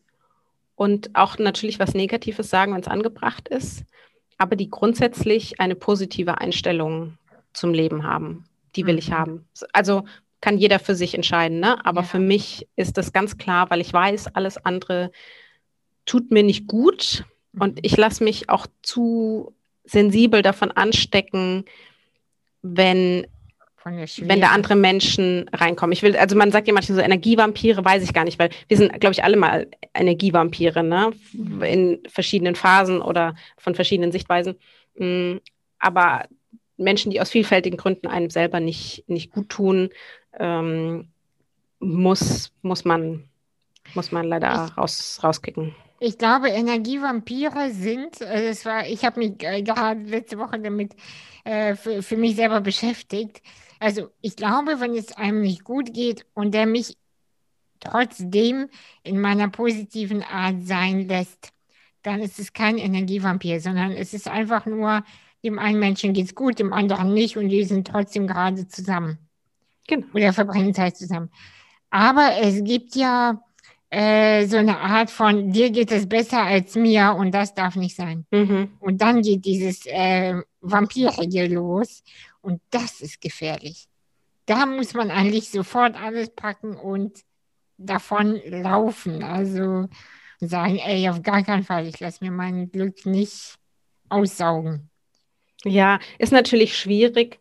B: und auch natürlich was Negatives sagen, wenn es angebracht ist, aber die grundsätzlich eine positive Einstellung zum Leben haben. Die will mhm. ich haben. Also kann jeder für sich entscheiden, ne? Aber ja. für mich ist das ganz klar, weil ich weiß, alles andere tut mir nicht gut und mhm. ich lasse mich auch zu sensibel davon anstecken, wenn wenn da andere Menschen reinkommen. Ich will, also man sagt ja manchmal so Energievampire, weiß ich gar nicht, weil wir sind, glaube ich, alle mal Energievampire, ne? Mhm. In verschiedenen Phasen oder von verschiedenen Sichtweisen. Mm, aber Menschen, die aus vielfältigen Gründen einem selber nicht, nicht gut tun, ähm, muss, muss man, muss man leider raus, rauskicken.
A: Ich glaube, Energievampire sind, äh, das war, ich habe mich äh, gerade letzte Woche damit äh, für, für mich selber beschäftigt. Also ich glaube, wenn es einem nicht gut geht und der mich trotzdem in meiner positiven Art sein lässt, dann ist es kein Energievampir, sondern es ist einfach nur, dem einen Menschen geht es gut, dem anderen nicht und die sind trotzdem gerade zusammen. Genau. Oder verbringen Zeit zusammen. Aber es gibt ja äh, so eine Art von, dir geht es besser als mir und das darf nicht sein. Mhm. Und dann geht dieses äh, Vampirige los und das ist gefährlich. Da muss man eigentlich sofort alles packen und davon laufen. Also sagen, ey, auf gar keinen Fall, ich lasse mir mein Glück nicht aussaugen.
B: Ja, ist natürlich schwierig,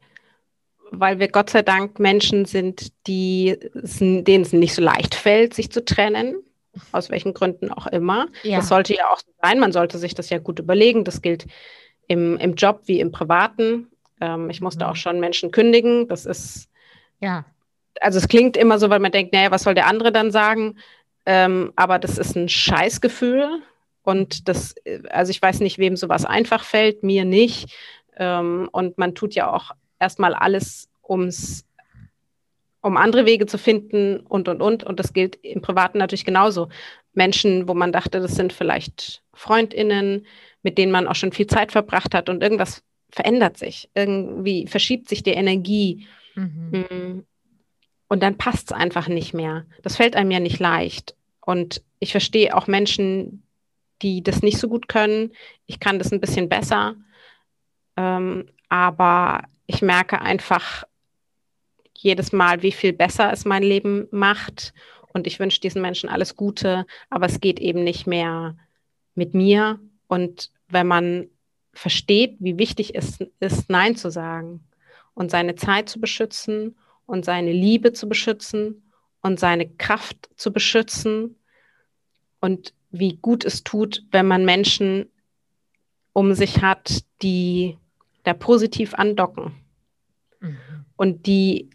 B: weil wir Gott sei Dank Menschen sind, die, denen es nicht so leicht fällt, sich zu trennen, aus welchen Gründen auch immer. Ja. Das sollte ja auch sein, man sollte sich das ja gut überlegen. Das gilt im, im Job wie im Privaten. Ähm, ich musste mhm. auch schon Menschen kündigen. Das ist, ja. Also es klingt immer so, weil man denkt, naja, was soll der andere dann sagen? Ähm, aber das ist ein Scheißgefühl. Und das, also ich weiß nicht, wem sowas einfach fällt, mir nicht. Ähm, und man tut ja auch erstmal alles, ums, um andere Wege zu finden und, und, und. Und das gilt im Privaten natürlich genauso. Menschen, wo man dachte, das sind vielleicht FreundInnen, mit denen man auch schon viel Zeit verbracht hat und irgendwas verändert sich. Irgendwie verschiebt sich die Energie. Mhm. Mm. Und dann passt es einfach nicht mehr. Das fällt einem ja nicht leicht. Und ich verstehe auch Menschen, die das nicht so gut können. Ich kann das ein bisschen besser. Ähm, aber ich merke einfach jedes Mal, wie viel besser es mein Leben macht. Und ich wünsche diesen Menschen alles Gute, aber es geht eben nicht mehr mit mir. Und wenn man versteht, wie wichtig es ist, Nein zu sagen und seine Zeit zu beschützen und seine Liebe zu beschützen und seine Kraft zu beschützen und wie gut es tut, wenn man Menschen um sich hat, die da positiv andocken. Mhm. Und die,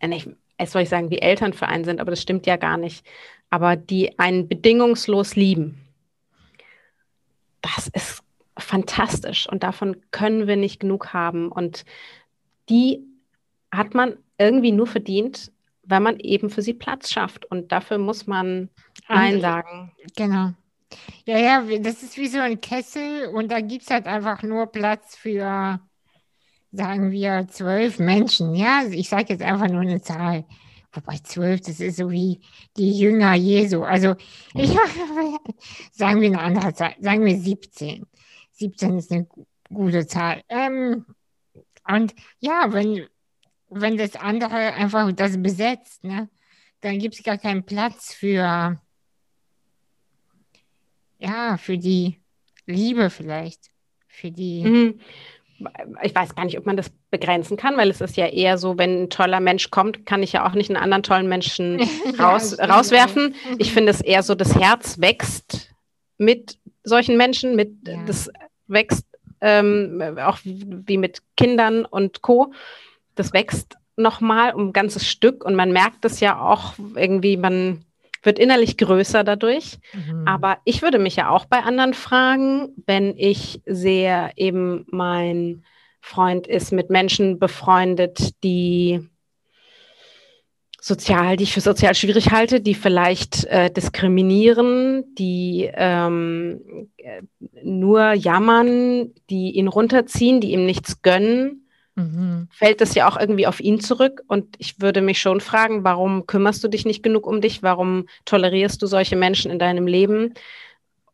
B: äh, nicht, es soll ich sagen, wie Elternverein sind, aber das stimmt ja gar nicht. Aber die einen bedingungslos lieben. Das ist fantastisch und davon können wir nicht genug haben. Und die hat man irgendwie nur verdient, wenn man eben für sie Platz schafft. Und dafür muss man Nein sagen.
A: Genau. Ja, ja, das ist wie so ein Kessel und da gibt es halt einfach nur Platz für, sagen wir, zwölf Menschen. Ja, ich sage jetzt einfach nur eine Zahl. Wobei zwölf, das ist so wie die Jünger Jesu. Also, ich [laughs] sagen wir eine andere Zahl, sagen wir 17. 17 ist eine gute Zahl. Ähm, und ja, wenn, wenn das andere einfach das besetzt, ne, dann gibt es gar keinen Platz für ja, für die Liebe vielleicht. Für die. Mhm.
B: Ich weiß gar nicht, ob man das begrenzen kann, weil es ist ja eher so, wenn ein toller Mensch kommt, kann ich ja auch nicht einen anderen tollen Menschen [laughs] raus, ja, rauswerfen. Ich finde es eher so, das Herz wächst mit solchen Menschen, mit ja. das wächst ähm, auch wie mit Kindern und Co. Das wächst nochmal um ein ganzes Stück und man merkt es ja auch irgendwie, man wird innerlich größer dadurch. Mhm. Aber ich würde mich ja auch bei anderen fragen, wenn ich sehe, eben mein Freund ist mit Menschen befreundet, die sozial, die ich für sozial schwierig halte, die vielleicht äh, diskriminieren, die ähm, äh, nur jammern, die ihn runterziehen, die ihm nichts gönnen mhm. fällt es ja auch irgendwie auf ihn zurück. Und ich würde mich schon fragen, warum kümmerst du dich nicht genug um dich? Warum tolerierst du solche Menschen in deinem Leben?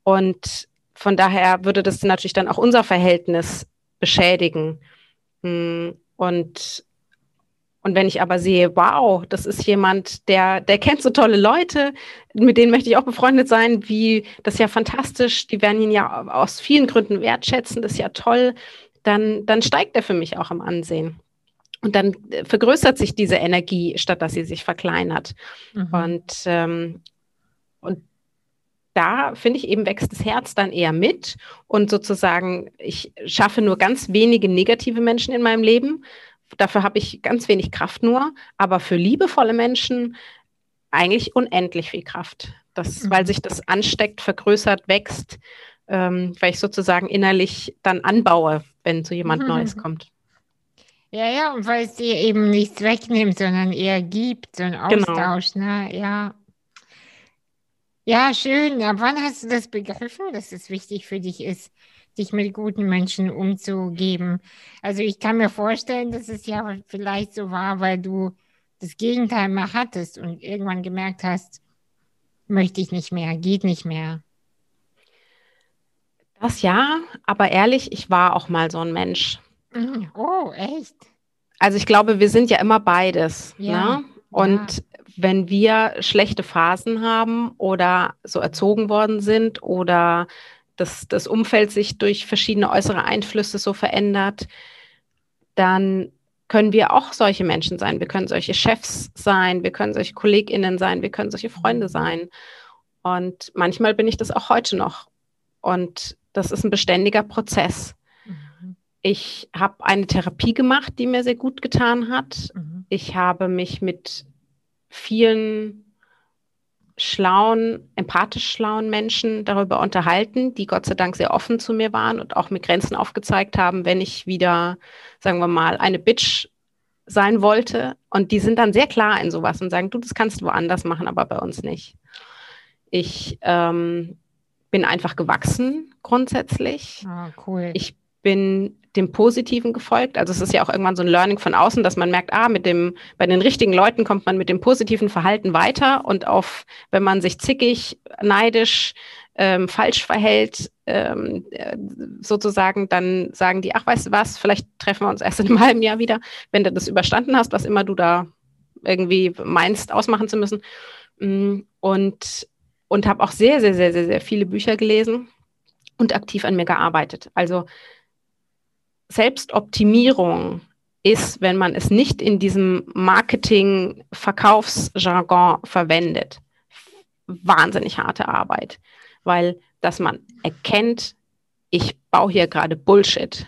B: Und von daher würde das natürlich dann auch unser Verhältnis beschädigen. Hm, und und wenn ich aber sehe, wow, das ist jemand, der, der kennt so tolle Leute, mit denen möchte ich auch befreundet sein, wie, das ist ja fantastisch, die werden ihn ja aus vielen Gründen wertschätzen, das ist ja toll dann, dann steigt er für mich auch im Ansehen. Und dann äh, vergrößert sich diese Energie, statt dass sie sich verkleinert. Mhm. Und, ähm, und da finde ich eben wächst das Herz dann eher mit und sozusagen, ich schaffe nur ganz wenige negative Menschen in meinem Leben. Dafür habe ich ganz wenig Kraft nur, aber für liebevolle Menschen eigentlich unendlich viel Kraft. Das, mhm. Weil sich das ansteckt, vergrößert, wächst, ähm, weil ich sozusagen innerlich dann anbaue, wenn so jemand mhm. Neues kommt.
A: Ja, ja, und weil es dir eben nichts wegnimmt, sondern eher gibt, so ein. Austausch, genau. ne? Ja. Ja, schön. Ab wann hast du das begriffen, dass es wichtig für dich ist, dich mit guten Menschen umzugeben? Also ich kann mir vorstellen, dass es ja vielleicht so war, weil du das Gegenteil mal hattest und irgendwann gemerkt hast, möchte ich nicht mehr, geht nicht mehr.
B: Das ja, aber ehrlich, ich war auch mal so ein Mensch.
A: Mhm. Oh, echt?
B: Also ich glaube, wir sind ja immer beides. Ja. Ne? Und ja. wenn wir schlechte Phasen haben oder so erzogen worden sind oder das, das Umfeld sich durch verschiedene äußere Einflüsse so verändert, dann können wir auch solche Menschen sein. Wir können solche Chefs sein, wir können solche KollegInnen sein, wir können solche Freunde sein. Und manchmal bin ich das auch heute noch. Und das ist ein beständiger Prozess. Mhm. Ich habe eine Therapie gemacht, die mir sehr gut getan hat. Mhm. Ich habe mich mit vielen schlauen, empathisch schlauen Menschen darüber unterhalten, die Gott sei Dank sehr offen zu mir waren und auch mir Grenzen aufgezeigt haben, wenn ich wieder, sagen wir mal, eine Bitch sein wollte. Und die sind dann sehr klar in sowas und sagen, du, das kannst du woanders machen, aber bei uns nicht. Ich ähm, bin einfach gewachsen grundsätzlich.
A: Ah, cool.
B: Ich bin dem Positiven gefolgt. Also es ist ja auch irgendwann so ein Learning von außen, dass man merkt, ah, mit dem, bei den richtigen Leuten kommt man mit dem positiven Verhalten weiter und auf, wenn man sich zickig, neidisch, ähm, falsch verhält, ähm, äh, sozusagen, dann sagen die, ach, weißt du was, vielleicht treffen wir uns erst in einem [laughs] halben Jahr wieder, wenn du das überstanden hast, was immer du da irgendwie meinst, ausmachen zu müssen. Mm, und und habe auch sehr, sehr, sehr, sehr, sehr viele Bücher gelesen und aktiv an mir gearbeitet. Also Selbstoptimierung ist, wenn man es nicht in diesem Marketing-Verkaufsjargon verwendet, wahnsinnig harte Arbeit, weil dass man erkennt, ich baue hier gerade Bullshit.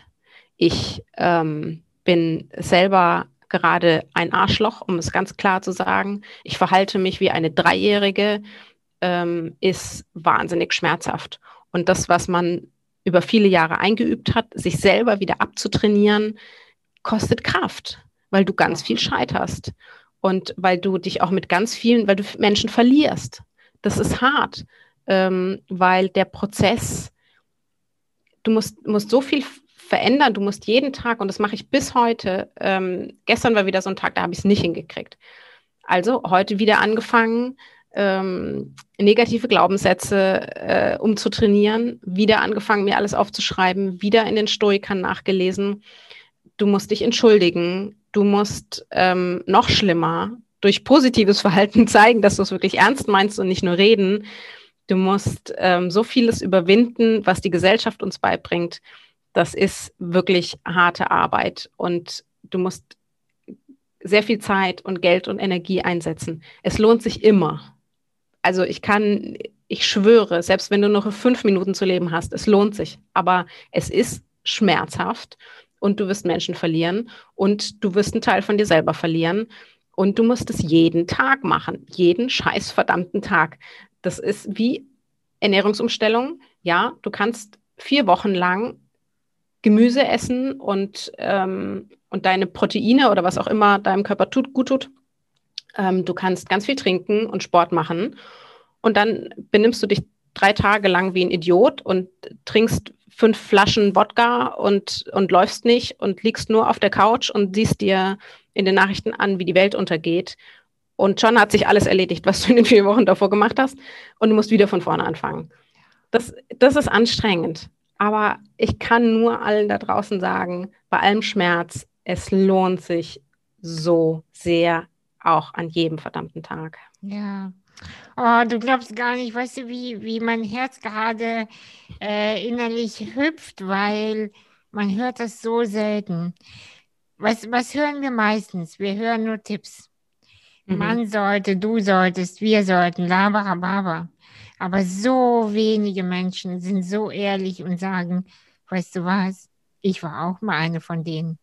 B: Ich ähm, bin selber gerade ein Arschloch, um es ganz klar zu sagen. Ich verhalte mich wie eine Dreijährige ähm, ist wahnsinnig schmerzhaft. Und das, was man über viele Jahre eingeübt hat, sich selber wieder abzutrainieren, kostet Kraft, weil du ganz viel scheiterst und weil du dich auch mit ganz vielen, weil du Menschen verlierst. Das ist hart, ähm, weil der Prozess, du musst, musst so viel verändern, du musst jeden Tag, und das mache ich bis heute, ähm, gestern war wieder so ein Tag, da habe ich es nicht hingekriegt. Also heute wieder angefangen, ähm, negative Glaubenssätze äh, umzutrainieren, wieder angefangen, mir alles aufzuschreiben, wieder in den Stoikern nachgelesen. Du musst dich entschuldigen, du musst ähm, noch schlimmer durch positives [laughs] Verhalten zeigen, dass du es wirklich ernst meinst und nicht nur reden. Du musst ähm, so vieles überwinden, was die Gesellschaft uns beibringt. das ist wirklich harte Arbeit und du musst sehr viel Zeit und Geld und Energie einsetzen. Es lohnt sich immer. Also ich kann, ich schwöre, selbst wenn du noch fünf Minuten zu leben hast, es lohnt sich. Aber es ist schmerzhaft und du wirst Menschen verlieren und du wirst einen Teil von dir selber verlieren. Und du musst es jeden Tag machen, jeden scheiß verdammten Tag. Das ist wie Ernährungsumstellung. Ja, du kannst vier Wochen lang Gemüse essen und, ähm, und deine Proteine oder was auch immer deinem Körper tut, gut tut. Ähm, du kannst ganz viel trinken und Sport machen. Und dann benimmst du dich drei Tage lang wie ein Idiot und trinkst fünf Flaschen Wodka und, und läufst nicht und liegst nur auf der Couch und siehst dir in den Nachrichten an, wie die Welt untergeht. Und schon hat sich alles erledigt, was du in den vier Wochen davor gemacht hast. Und du musst wieder von vorne anfangen. Das, das ist anstrengend. Aber ich kann nur allen da draußen sagen, bei allem Schmerz, es lohnt sich so sehr, auch an jedem verdammten Tag.
A: Ja. Oh, du glaubst gar nicht, weißt du, wie, wie mein Herz gerade äh, innerlich hüpft, weil man hört das so selten. Was, was hören wir meistens? Wir hören nur Tipps. Mhm. Man sollte, du solltest, wir sollten, laberababa. Aber so wenige Menschen sind so ehrlich und sagen, weißt du was, ich war auch mal eine von denen.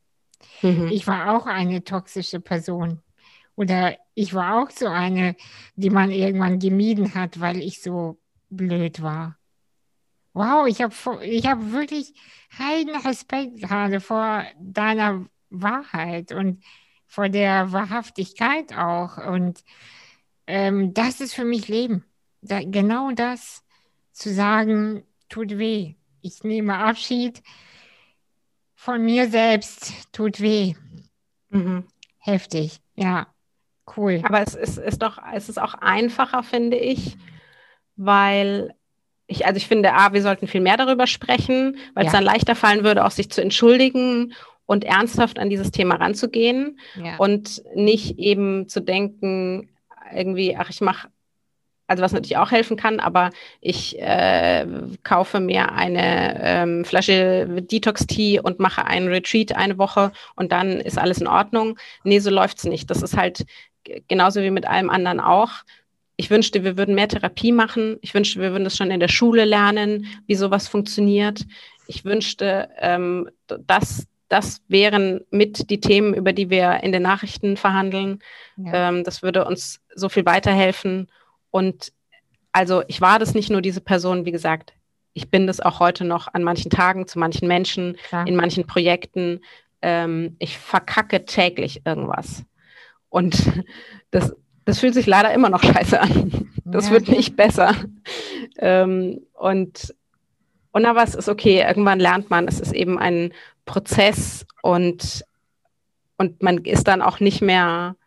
A: Mhm. Ich war auch eine toxische Person. Oder ich war auch so eine, die man irgendwann gemieden hat, weil ich so blöd war. Wow, ich habe ich hab wirklich heiden Respekt gerade vor deiner Wahrheit und vor der Wahrhaftigkeit auch. Und ähm, das ist für mich Leben da, genau das zu sagen, tut weh. Ich nehme Abschied von mir selbst, tut weh. Mhm. Heftig, ja, cool.
B: Aber es ist, ist doch, es ist auch einfacher, finde ich, weil ich, also ich finde, A, wir sollten viel mehr darüber sprechen, weil ja. es dann leichter fallen würde, auch sich zu entschuldigen und ernsthaft an dieses Thema ranzugehen ja. und nicht eben zu denken, irgendwie, ach, ich mache also was natürlich auch helfen kann, aber ich äh, kaufe mir eine ähm, Flasche Detox-Tea und mache einen Retreat eine Woche und dann ist alles in Ordnung. Nee, so läuft es nicht. Das ist halt genauso wie mit allem anderen auch. Ich wünschte, wir würden mehr Therapie machen. Ich wünschte, wir würden das schon in der Schule lernen, wie sowas funktioniert. Ich wünschte, ähm, dass das wären mit die Themen, über die wir in den Nachrichten verhandeln. Ja. Ähm, das würde uns so viel weiterhelfen. Und also ich war das nicht nur diese Person, wie gesagt, ich bin das auch heute noch an manchen Tagen, zu manchen Menschen, Klar. in manchen Projekten. Ähm, ich verkacke täglich irgendwas. Und das, das fühlt sich leider immer noch scheiße an. Das ja. wird nicht besser. Ähm, und, und aber es ist okay, irgendwann lernt man, es ist eben ein Prozess und, und man ist dann auch nicht mehr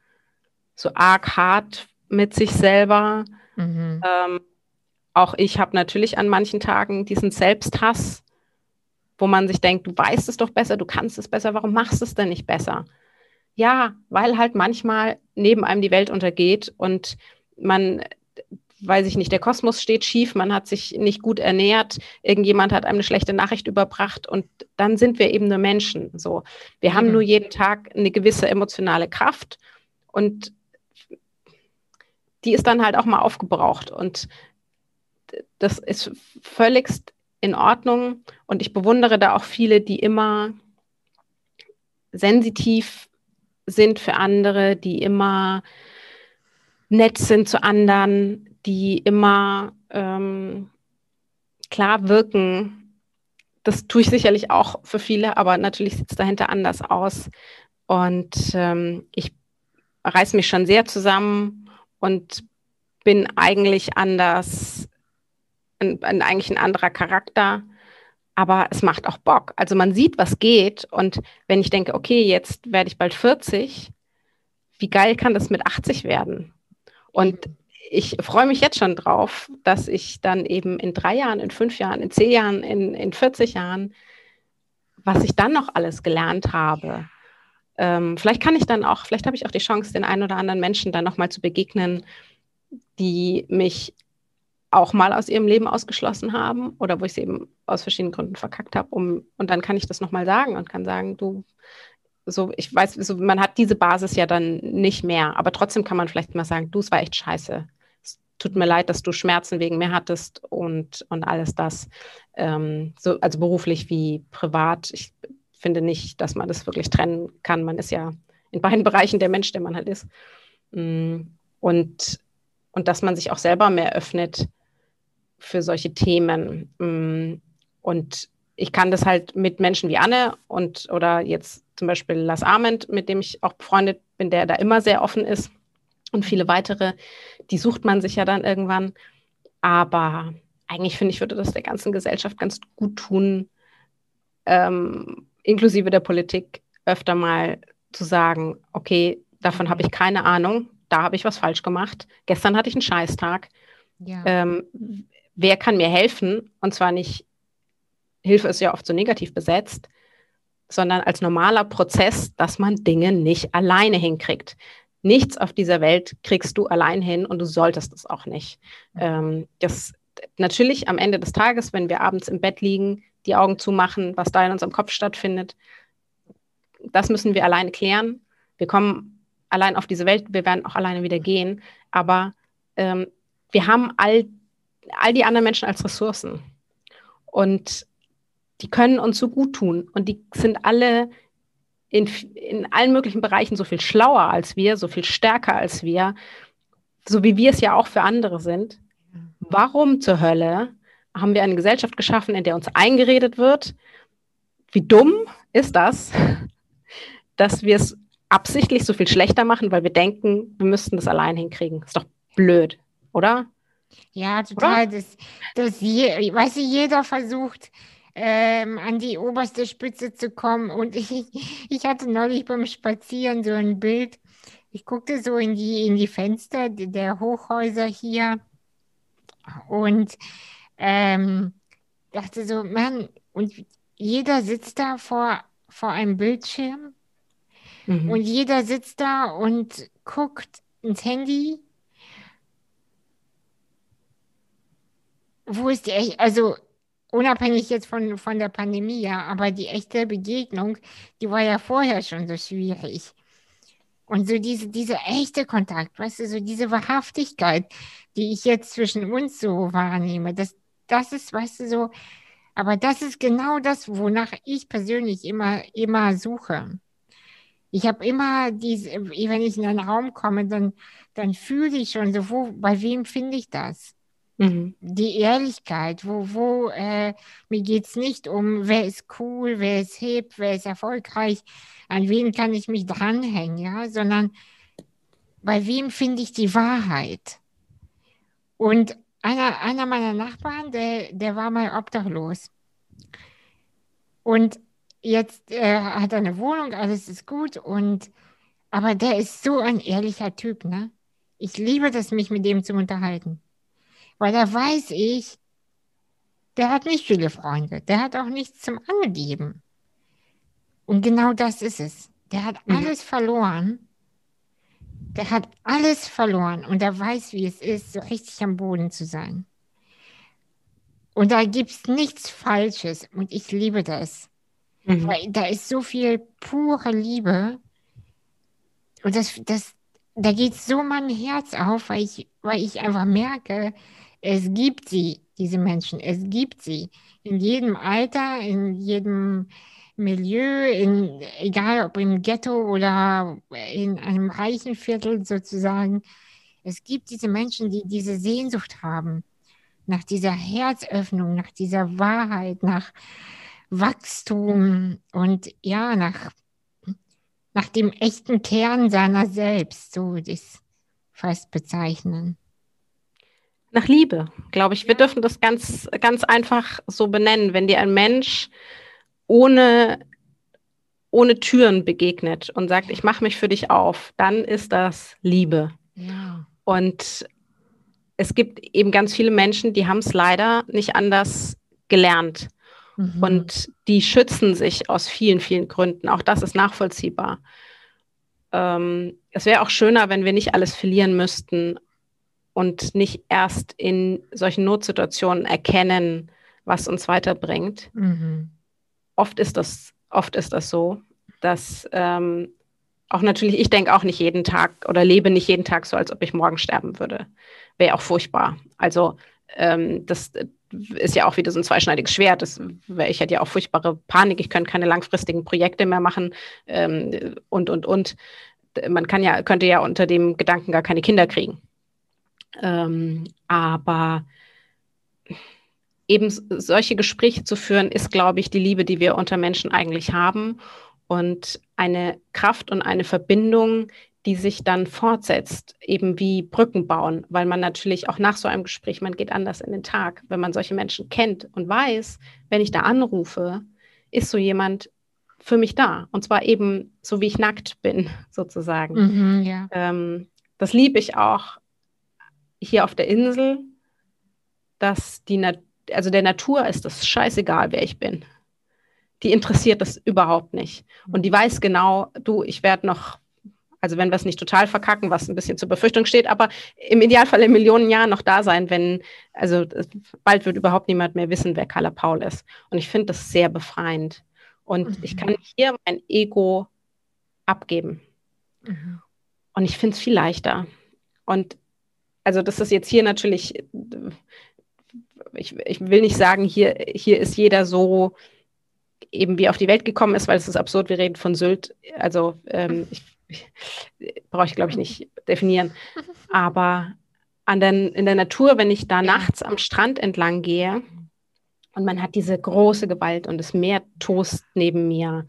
B: so arg hart mit sich selber. Mhm. Ähm, auch ich habe natürlich an manchen Tagen diesen Selbsthass, wo man sich denkt, du weißt es doch besser, du kannst es besser, warum machst du es denn nicht besser? Ja, weil halt manchmal neben einem die Welt untergeht und man, weiß ich nicht, der Kosmos steht schief, man hat sich nicht gut ernährt, irgendjemand hat einem eine schlechte Nachricht überbracht und dann sind wir eben nur Menschen. So, wir mhm. haben nur jeden Tag eine gewisse emotionale Kraft und die ist dann halt auch mal aufgebraucht. Und das ist völligst in Ordnung. Und ich bewundere da auch viele, die immer sensitiv sind für andere, die immer nett sind zu anderen, die immer ähm, klar wirken. Das tue ich sicherlich auch für viele, aber natürlich sieht es dahinter anders aus. Und ähm, ich reiße mich schon sehr zusammen und bin eigentlich anders, ein, ein, eigentlich ein anderer Charakter, aber es macht auch Bock. Also man sieht, was geht und wenn ich denke, okay, jetzt werde ich bald 40, wie geil kann das mit 80 werden? Und ich freue mich jetzt schon drauf, dass ich dann eben in drei Jahren, in fünf Jahren, in zehn Jahren, in, in 40 Jahren, was ich dann noch alles gelernt habe, ähm, vielleicht kann ich dann auch, vielleicht habe ich auch die Chance, den einen oder anderen Menschen dann nochmal zu begegnen, die mich auch mal aus ihrem Leben ausgeschlossen haben oder wo ich sie eben aus verschiedenen Gründen verkackt habe. Um, und dann kann ich das nochmal sagen und kann sagen, du, so, ich weiß, so, man hat diese Basis ja dann nicht mehr, aber trotzdem kann man vielleicht mal sagen, du, es war echt scheiße. Es tut mir leid, dass du Schmerzen wegen mir hattest und, und alles das, ähm, so, also beruflich wie privat. Ich finde nicht, dass man das wirklich trennen kann. Man ist ja in beiden Bereichen der Mensch, der man halt ist. Mm, und, und dass man sich auch selber mehr öffnet für solche Themen. Mm, und ich kann das halt mit Menschen wie Anne und oder jetzt zum Beispiel Lars Arment, mit dem ich auch befreundet bin, der da immer sehr offen ist und viele weitere, die sucht man sich ja dann irgendwann. Aber eigentlich finde ich, würde das der ganzen Gesellschaft ganz gut tun, ähm, inklusive der Politik, öfter mal zu sagen, okay, davon habe ich keine Ahnung, da habe ich was falsch gemacht. Gestern hatte ich einen Scheißtag. Ja. Ähm, wer kann mir helfen? Und zwar nicht, Hilfe ist ja oft so negativ besetzt, sondern als normaler Prozess, dass man Dinge nicht alleine hinkriegt. Nichts auf dieser Welt kriegst du allein hin und du solltest es auch nicht. Ähm, das natürlich am Ende des Tages, wenn wir abends im Bett liegen, die Augen zumachen, was da in unserem Kopf stattfindet, das müssen wir alleine klären. Wir kommen allein auf diese Welt, wir werden auch alleine wieder gehen, aber ähm, wir haben all, all die anderen Menschen als Ressourcen und die können uns so gut tun und die sind alle in, in allen möglichen Bereichen so viel schlauer als wir, so viel stärker als wir, so wie wir es ja auch für andere sind. Warum zur Hölle haben wir eine Gesellschaft geschaffen, in der uns eingeredet wird, wie dumm ist das, [laughs] dass wir es absichtlich so viel schlechter machen, weil wir denken, wir müssten das allein hinkriegen. Ist doch blöd, oder?
A: Ja, total. Oder? Das, das je, weißt du, jeder versucht, ähm, an die oberste Spitze zu kommen. Und [laughs] ich, ich hatte neulich beim Spazieren so ein Bild. Ich guckte so in die, in die Fenster der Hochhäuser hier und ähm, dachte so, Mann, und jeder sitzt da vor, vor einem Bildschirm mhm. und jeder sitzt da und guckt ins Handy. Wo ist die also unabhängig jetzt von, von der Pandemie, ja, aber die echte Begegnung, die war ja vorher schon so schwierig. Und so diese, dieser echte Kontakt, weißt du, so diese Wahrhaftigkeit, die ich jetzt zwischen uns so wahrnehme, das, das ist, weißt du, so, aber das ist genau das, wonach ich persönlich immer, immer suche. Ich habe immer diese, wenn ich in einen Raum komme, dann, dann fühle ich schon so, wo, bei wem finde ich das? Mhm. Die Ehrlichkeit, wo, wo, äh, mir geht es nicht um, wer ist cool, wer ist hip, wer ist erfolgreich, an wen kann ich mich dranhängen, ja, sondern bei wem finde ich die Wahrheit? Und einer, einer meiner Nachbarn, der, der war mal obdachlos. Und jetzt äh, hat er eine Wohnung, alles ist gut. Und, aber der ist so ein ehrlicher Typ, ne? Ich liebe das, mich mit dem zu unterhalten. Weil da weiß ich, der hat nicht viele Freunde. Der hat auch nichts zum Angeben. Und genau das ist es. Der hat mhm. alles verloren der hat alles verloren und er weiß, wie es ist, so richtig am Boden zu sein. Und da gibt es nichts Falsches und ich liebe das. Mhm. Weil da ist so viel pure Liebe und das, das, da geht so mein Herz auf, weil ich, weil ich einfach merke, es gibt sie, diese Menschen, es gibt sie in jedem Alter, in jedem Milieu, in, egal ob im Ghetto oder in einem reichen Viertel sozusagen. Es gibt diese Menschen, die diese Sehnsucht haben nach dieser Herzöffnung, nach dieser Wahrheit, nach Wachstum und ja, nach, nach dem echten Kern seiner selbst, so das fast bezeichnen.
B: Nach Liebe, glaube ich. Wir dürfen das ganz, ganz einfach so benennen. Wenn dir ein Mensch ohne, ohne Türen begegnet und sagt, ich mache mich für dich auf, dann ist das Liebe. Ja. Und es gibt eben ganz viele Menschen, die haben es leider nicht anders gelernt. Mhm. Und die schützen sich aus vielen, vielen Gründen. Auch das ist nachvollziehbar. Ähm, es wäre auch schöner, wenn wir nicht alles verlieren müssten, und nicht erst in solchen Notsituationen erkennen, was uns weiterbringt. Mhm. Oft ist das, oft ist das so, dass ähm, auch natürlich, ich denke auch nicht jeden Tag oder lebe nicht jeden Tag so, als ob ich morgen sterben würde. Wäre auch furchtbar. Also ähm, das ist ja auch wieder so ein zweischneidiges Schwert. Das, ich hätte ja auch furchtbare Panik. Ich könnte keine langfristigen Projekte mehr machen ähm, und, und, und. Man kann ja, könnte ja unter dem Gedanken gar keine Kinder kriegen. Ähm, aber eben solche Gespräche zu führen, ist, glaube ich, die Liebe, die wir unter Menschen eigentlich haben und eine Kraft und eine Verbindung, die sich dann fortsetzt, eben wie Brücken bauen, weil man natürlich auch nach so einem Gespräch, man geht anders in den Tag, wenn man solche Menschen kennt und weiß, wenn ich da anrufe, ist so jemand für mich da. Und zwar eben so, wie ich nackt bin, [laughs] sozusagen. Mhm, ja. ähm, das liebe ich auch hier auf der Insel, dass die Natur, also der Natur ist das scheißegal, wer ich bin. Die interessiert das überhaupt nicht. Und die weiß genau, du, ich werde noch, also wenn wir es nicht total verkacken, was ein bisschen zur Befürchtung steht, aber im Idealfall in Millionen Jahren noch da sein, wenn, also bald wird überhaupt niemand mehr wissen, wer Carla Paul ist. Und ich finde das sehr befreiend. Und mhm. ich kann hier mein Ego abgeben. Mhm. Und ich finde es viel leichter. Und also das ist jetzt hier natürlich, ich, ich will nicht sagen, hier, hier ist jeder so eben wie auf die Welt gekommen ist, weil es ist absurd, wir reden von Sylt. Also ähm, ich, ich, brauche ich, glaube ich, nicht definieren. Aber an den, in der Natur, wenn ich da nachts am Strand entlang gehe und man hat diese große Gewalt und das Meer tost neben mir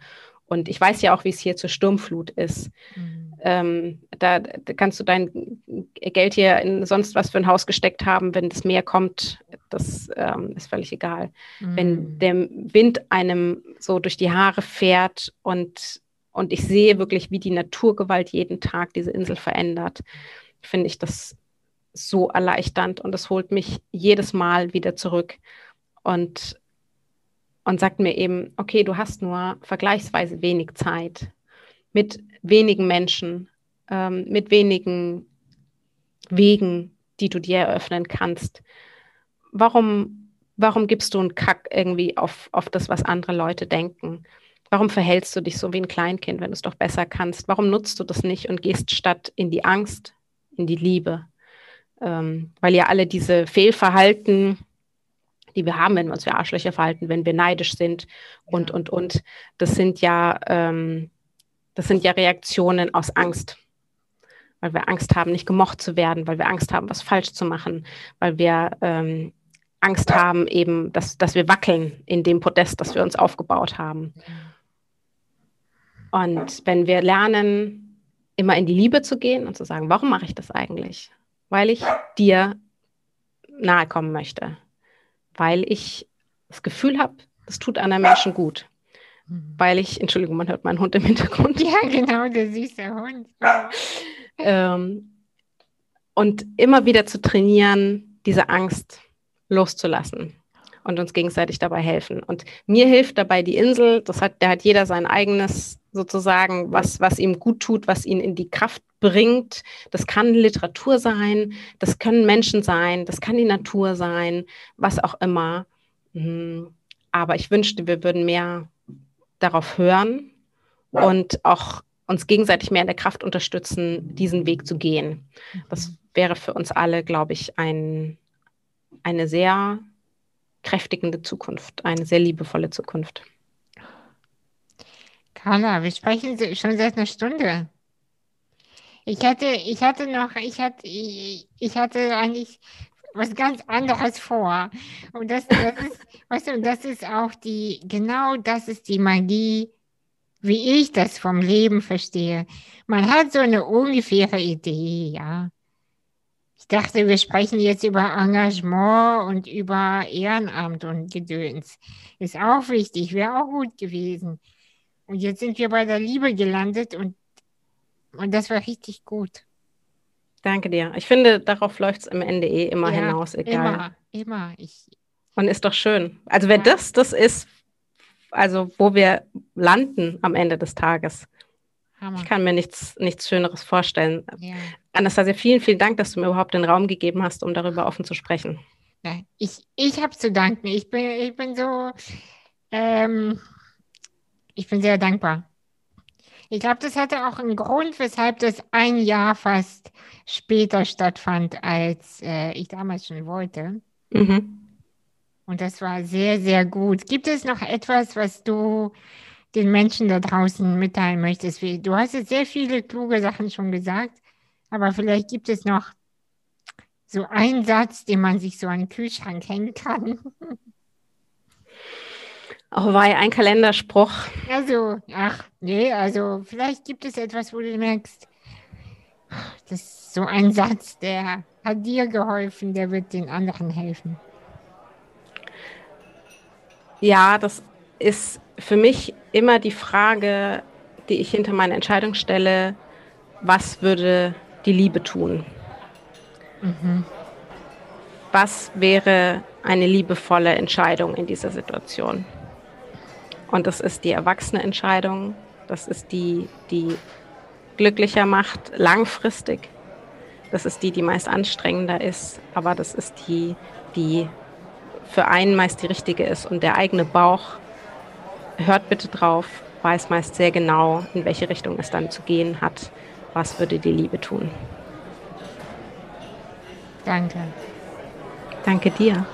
B: und ich weiß ja auch, wie es hier zur Sturmflut ist. Mhm. Ähm, da, kannst du dein Geld hier in sonst was für ein Haus gesteckt haben, wenn das Meer kommt, das ähm, ist völlig egal. Mhm. Wenn der Wind einem so durch die Haare fährt und, und ich sehe wirklich, wie die Naturgewalt jeden Tag diese Insel verändert, finde ich das so erleichternd und das holt mich jedes Mal wieder zurück. Und und sagt mir eben, okay, du hast nur vergleichsweise wenig Zeit mit wenigen Menschen, ähm, mit wenigen Wegen, die du dir eröffnen kannst. Warum, warum gibst du einen Kack irgendwie auf, auf das, was andere Leute denken? Warum verhältst du dich so wie ein Kleinkind, wenn du es doch besser kannst? Warum nutzt du das nicht und gehst statt in die Angst, in die Liebe? Ähm, weil ja alle diese Fehlverhalten, die wir haben, wenn wir uns wie Arschlöcher verhalten, wenn wir neidisch sind und, und, und. Das sind ja, ähm, das sind ja Reaktionen aus Angst. Weil wir Angst haben, nicht gemocht zu werden, weil wir Angst haben, was falsch zu machen, weil wir ähm, Angst haben, eben, dass, dass wir wackeln in dem Podest, das wir uns aufgebaut haben. Und wenn wir lernen, immer in die Liebe zu gehen und zu sagen, warum mache ich das eigentlich? Weil ich dir nahe kommen möchte weil ich das Gefühl habe, das tut anderen Menschen gut. Mhm. Weil ich, Entschuldigung, man hört meinen Hund im Hintergrund.
A: Ja, genau, der süße Hund. [laughs]
B: ähm, und immer wieder zu trainieren, diese Angst loszulassen und uns gegenseitig dabei helfen. Und mir hilft dabei die Insel, das hat, da hat jeder sein eigenes sozusagen, was, was ihm gut tut, was ihn in die Kraft bringt. Das kann Literatur sein, das können Menschen sein, das kann die Natur sein, was auch immer. Mhm. Aber ich wünschte, wir würden mehr darauf hören und auch uns gegenseitig mehr in der Kraft unterstützen, diesen Weg zu gehen. Das wäre für uns alle, glaube ich, ein, eine sehr kräftigende Zukunft, eine sehr liebevolle Zukunft.
A: Carla, wir sprechen schon seit einer Stunde. Ich hatte, ich hatte noch, ich hatte, ich, hatte eigentlich was ganz anderes vor. Und das, das ist, weißt du, das ist auch die, genau das ist die Magie, wie ich das vom Leben verstehe. Man hat so eine ungefähre Idee, ja. Ich dachte, wir sprechen jetzt über Engagement und über Ehrenamt und Gedöns. Ist auch wichtig, wäre auch gut gewesen. Und jetzt sind wir bei der Liebe gelandet und und das war richtig gut.
B: Danke dir. Ich finde, darauf läuft es am Ende eh immer ja, hinaus, egal.
A: Immer, immer. Ich,
B: und ist doch schön. Also wenn ja. das das ist, also wo wir landen am Ende des Tages, Hammer. Ich kann mir nichts, nichts Schöneres vorstellen. Ja. Anastasia, vielen, vielen Dank, dass du mir überhaupt den Raum gegeben hast, um darüber offen zu sprechen.
A: Ich, ich habe zu danken. Ich bin, ich bin so, ähm, ich bin sehr dankbar. Ich glaube, das hatte auch einen Grund, weshalb das ein Jahr fast später stattfand, als äh, ich damals schon wollte. Mhm. Und das war sehr, sehr gut. Gibt es noch etwas, was du den Menschen da draußen mitteilen möchtest? Du hast jetzt sehr viele kluge Sachen schon gesagt, aber vielleicht gibt es noch so einen Satz, den man sich so an den Kühlschrank hängen kann. [laughs]
B: Oh, war ja ein Kalenderspruch.
A: Also, ach, nee, also vielleicht gibt es etwas, wo du merkst, das ist so ein Satz, der hat dir geholfen, der wird den anderen helfen.
B: Ja, das ist für mich immer die Frage, die ich hinter meine Entscheidung stelle, was würde die Liebe tun? Mhm. Was wäre eine liebevolle Entscheidung in dieser Situation? Und das ist die erwachsene Entscheidung, das ist die, die glücklicher macht langfristig. Das ist die, die meist anstrengender ist, aber das ist die, die für einen meist die richtige ist. Und der eigene Bauch, hört bitte drauf, weiß meist sehr genau, in welche Richtung es dann zu gehen hat. Was würde die Liebe tun?
A: Danke.
B: Danke dir.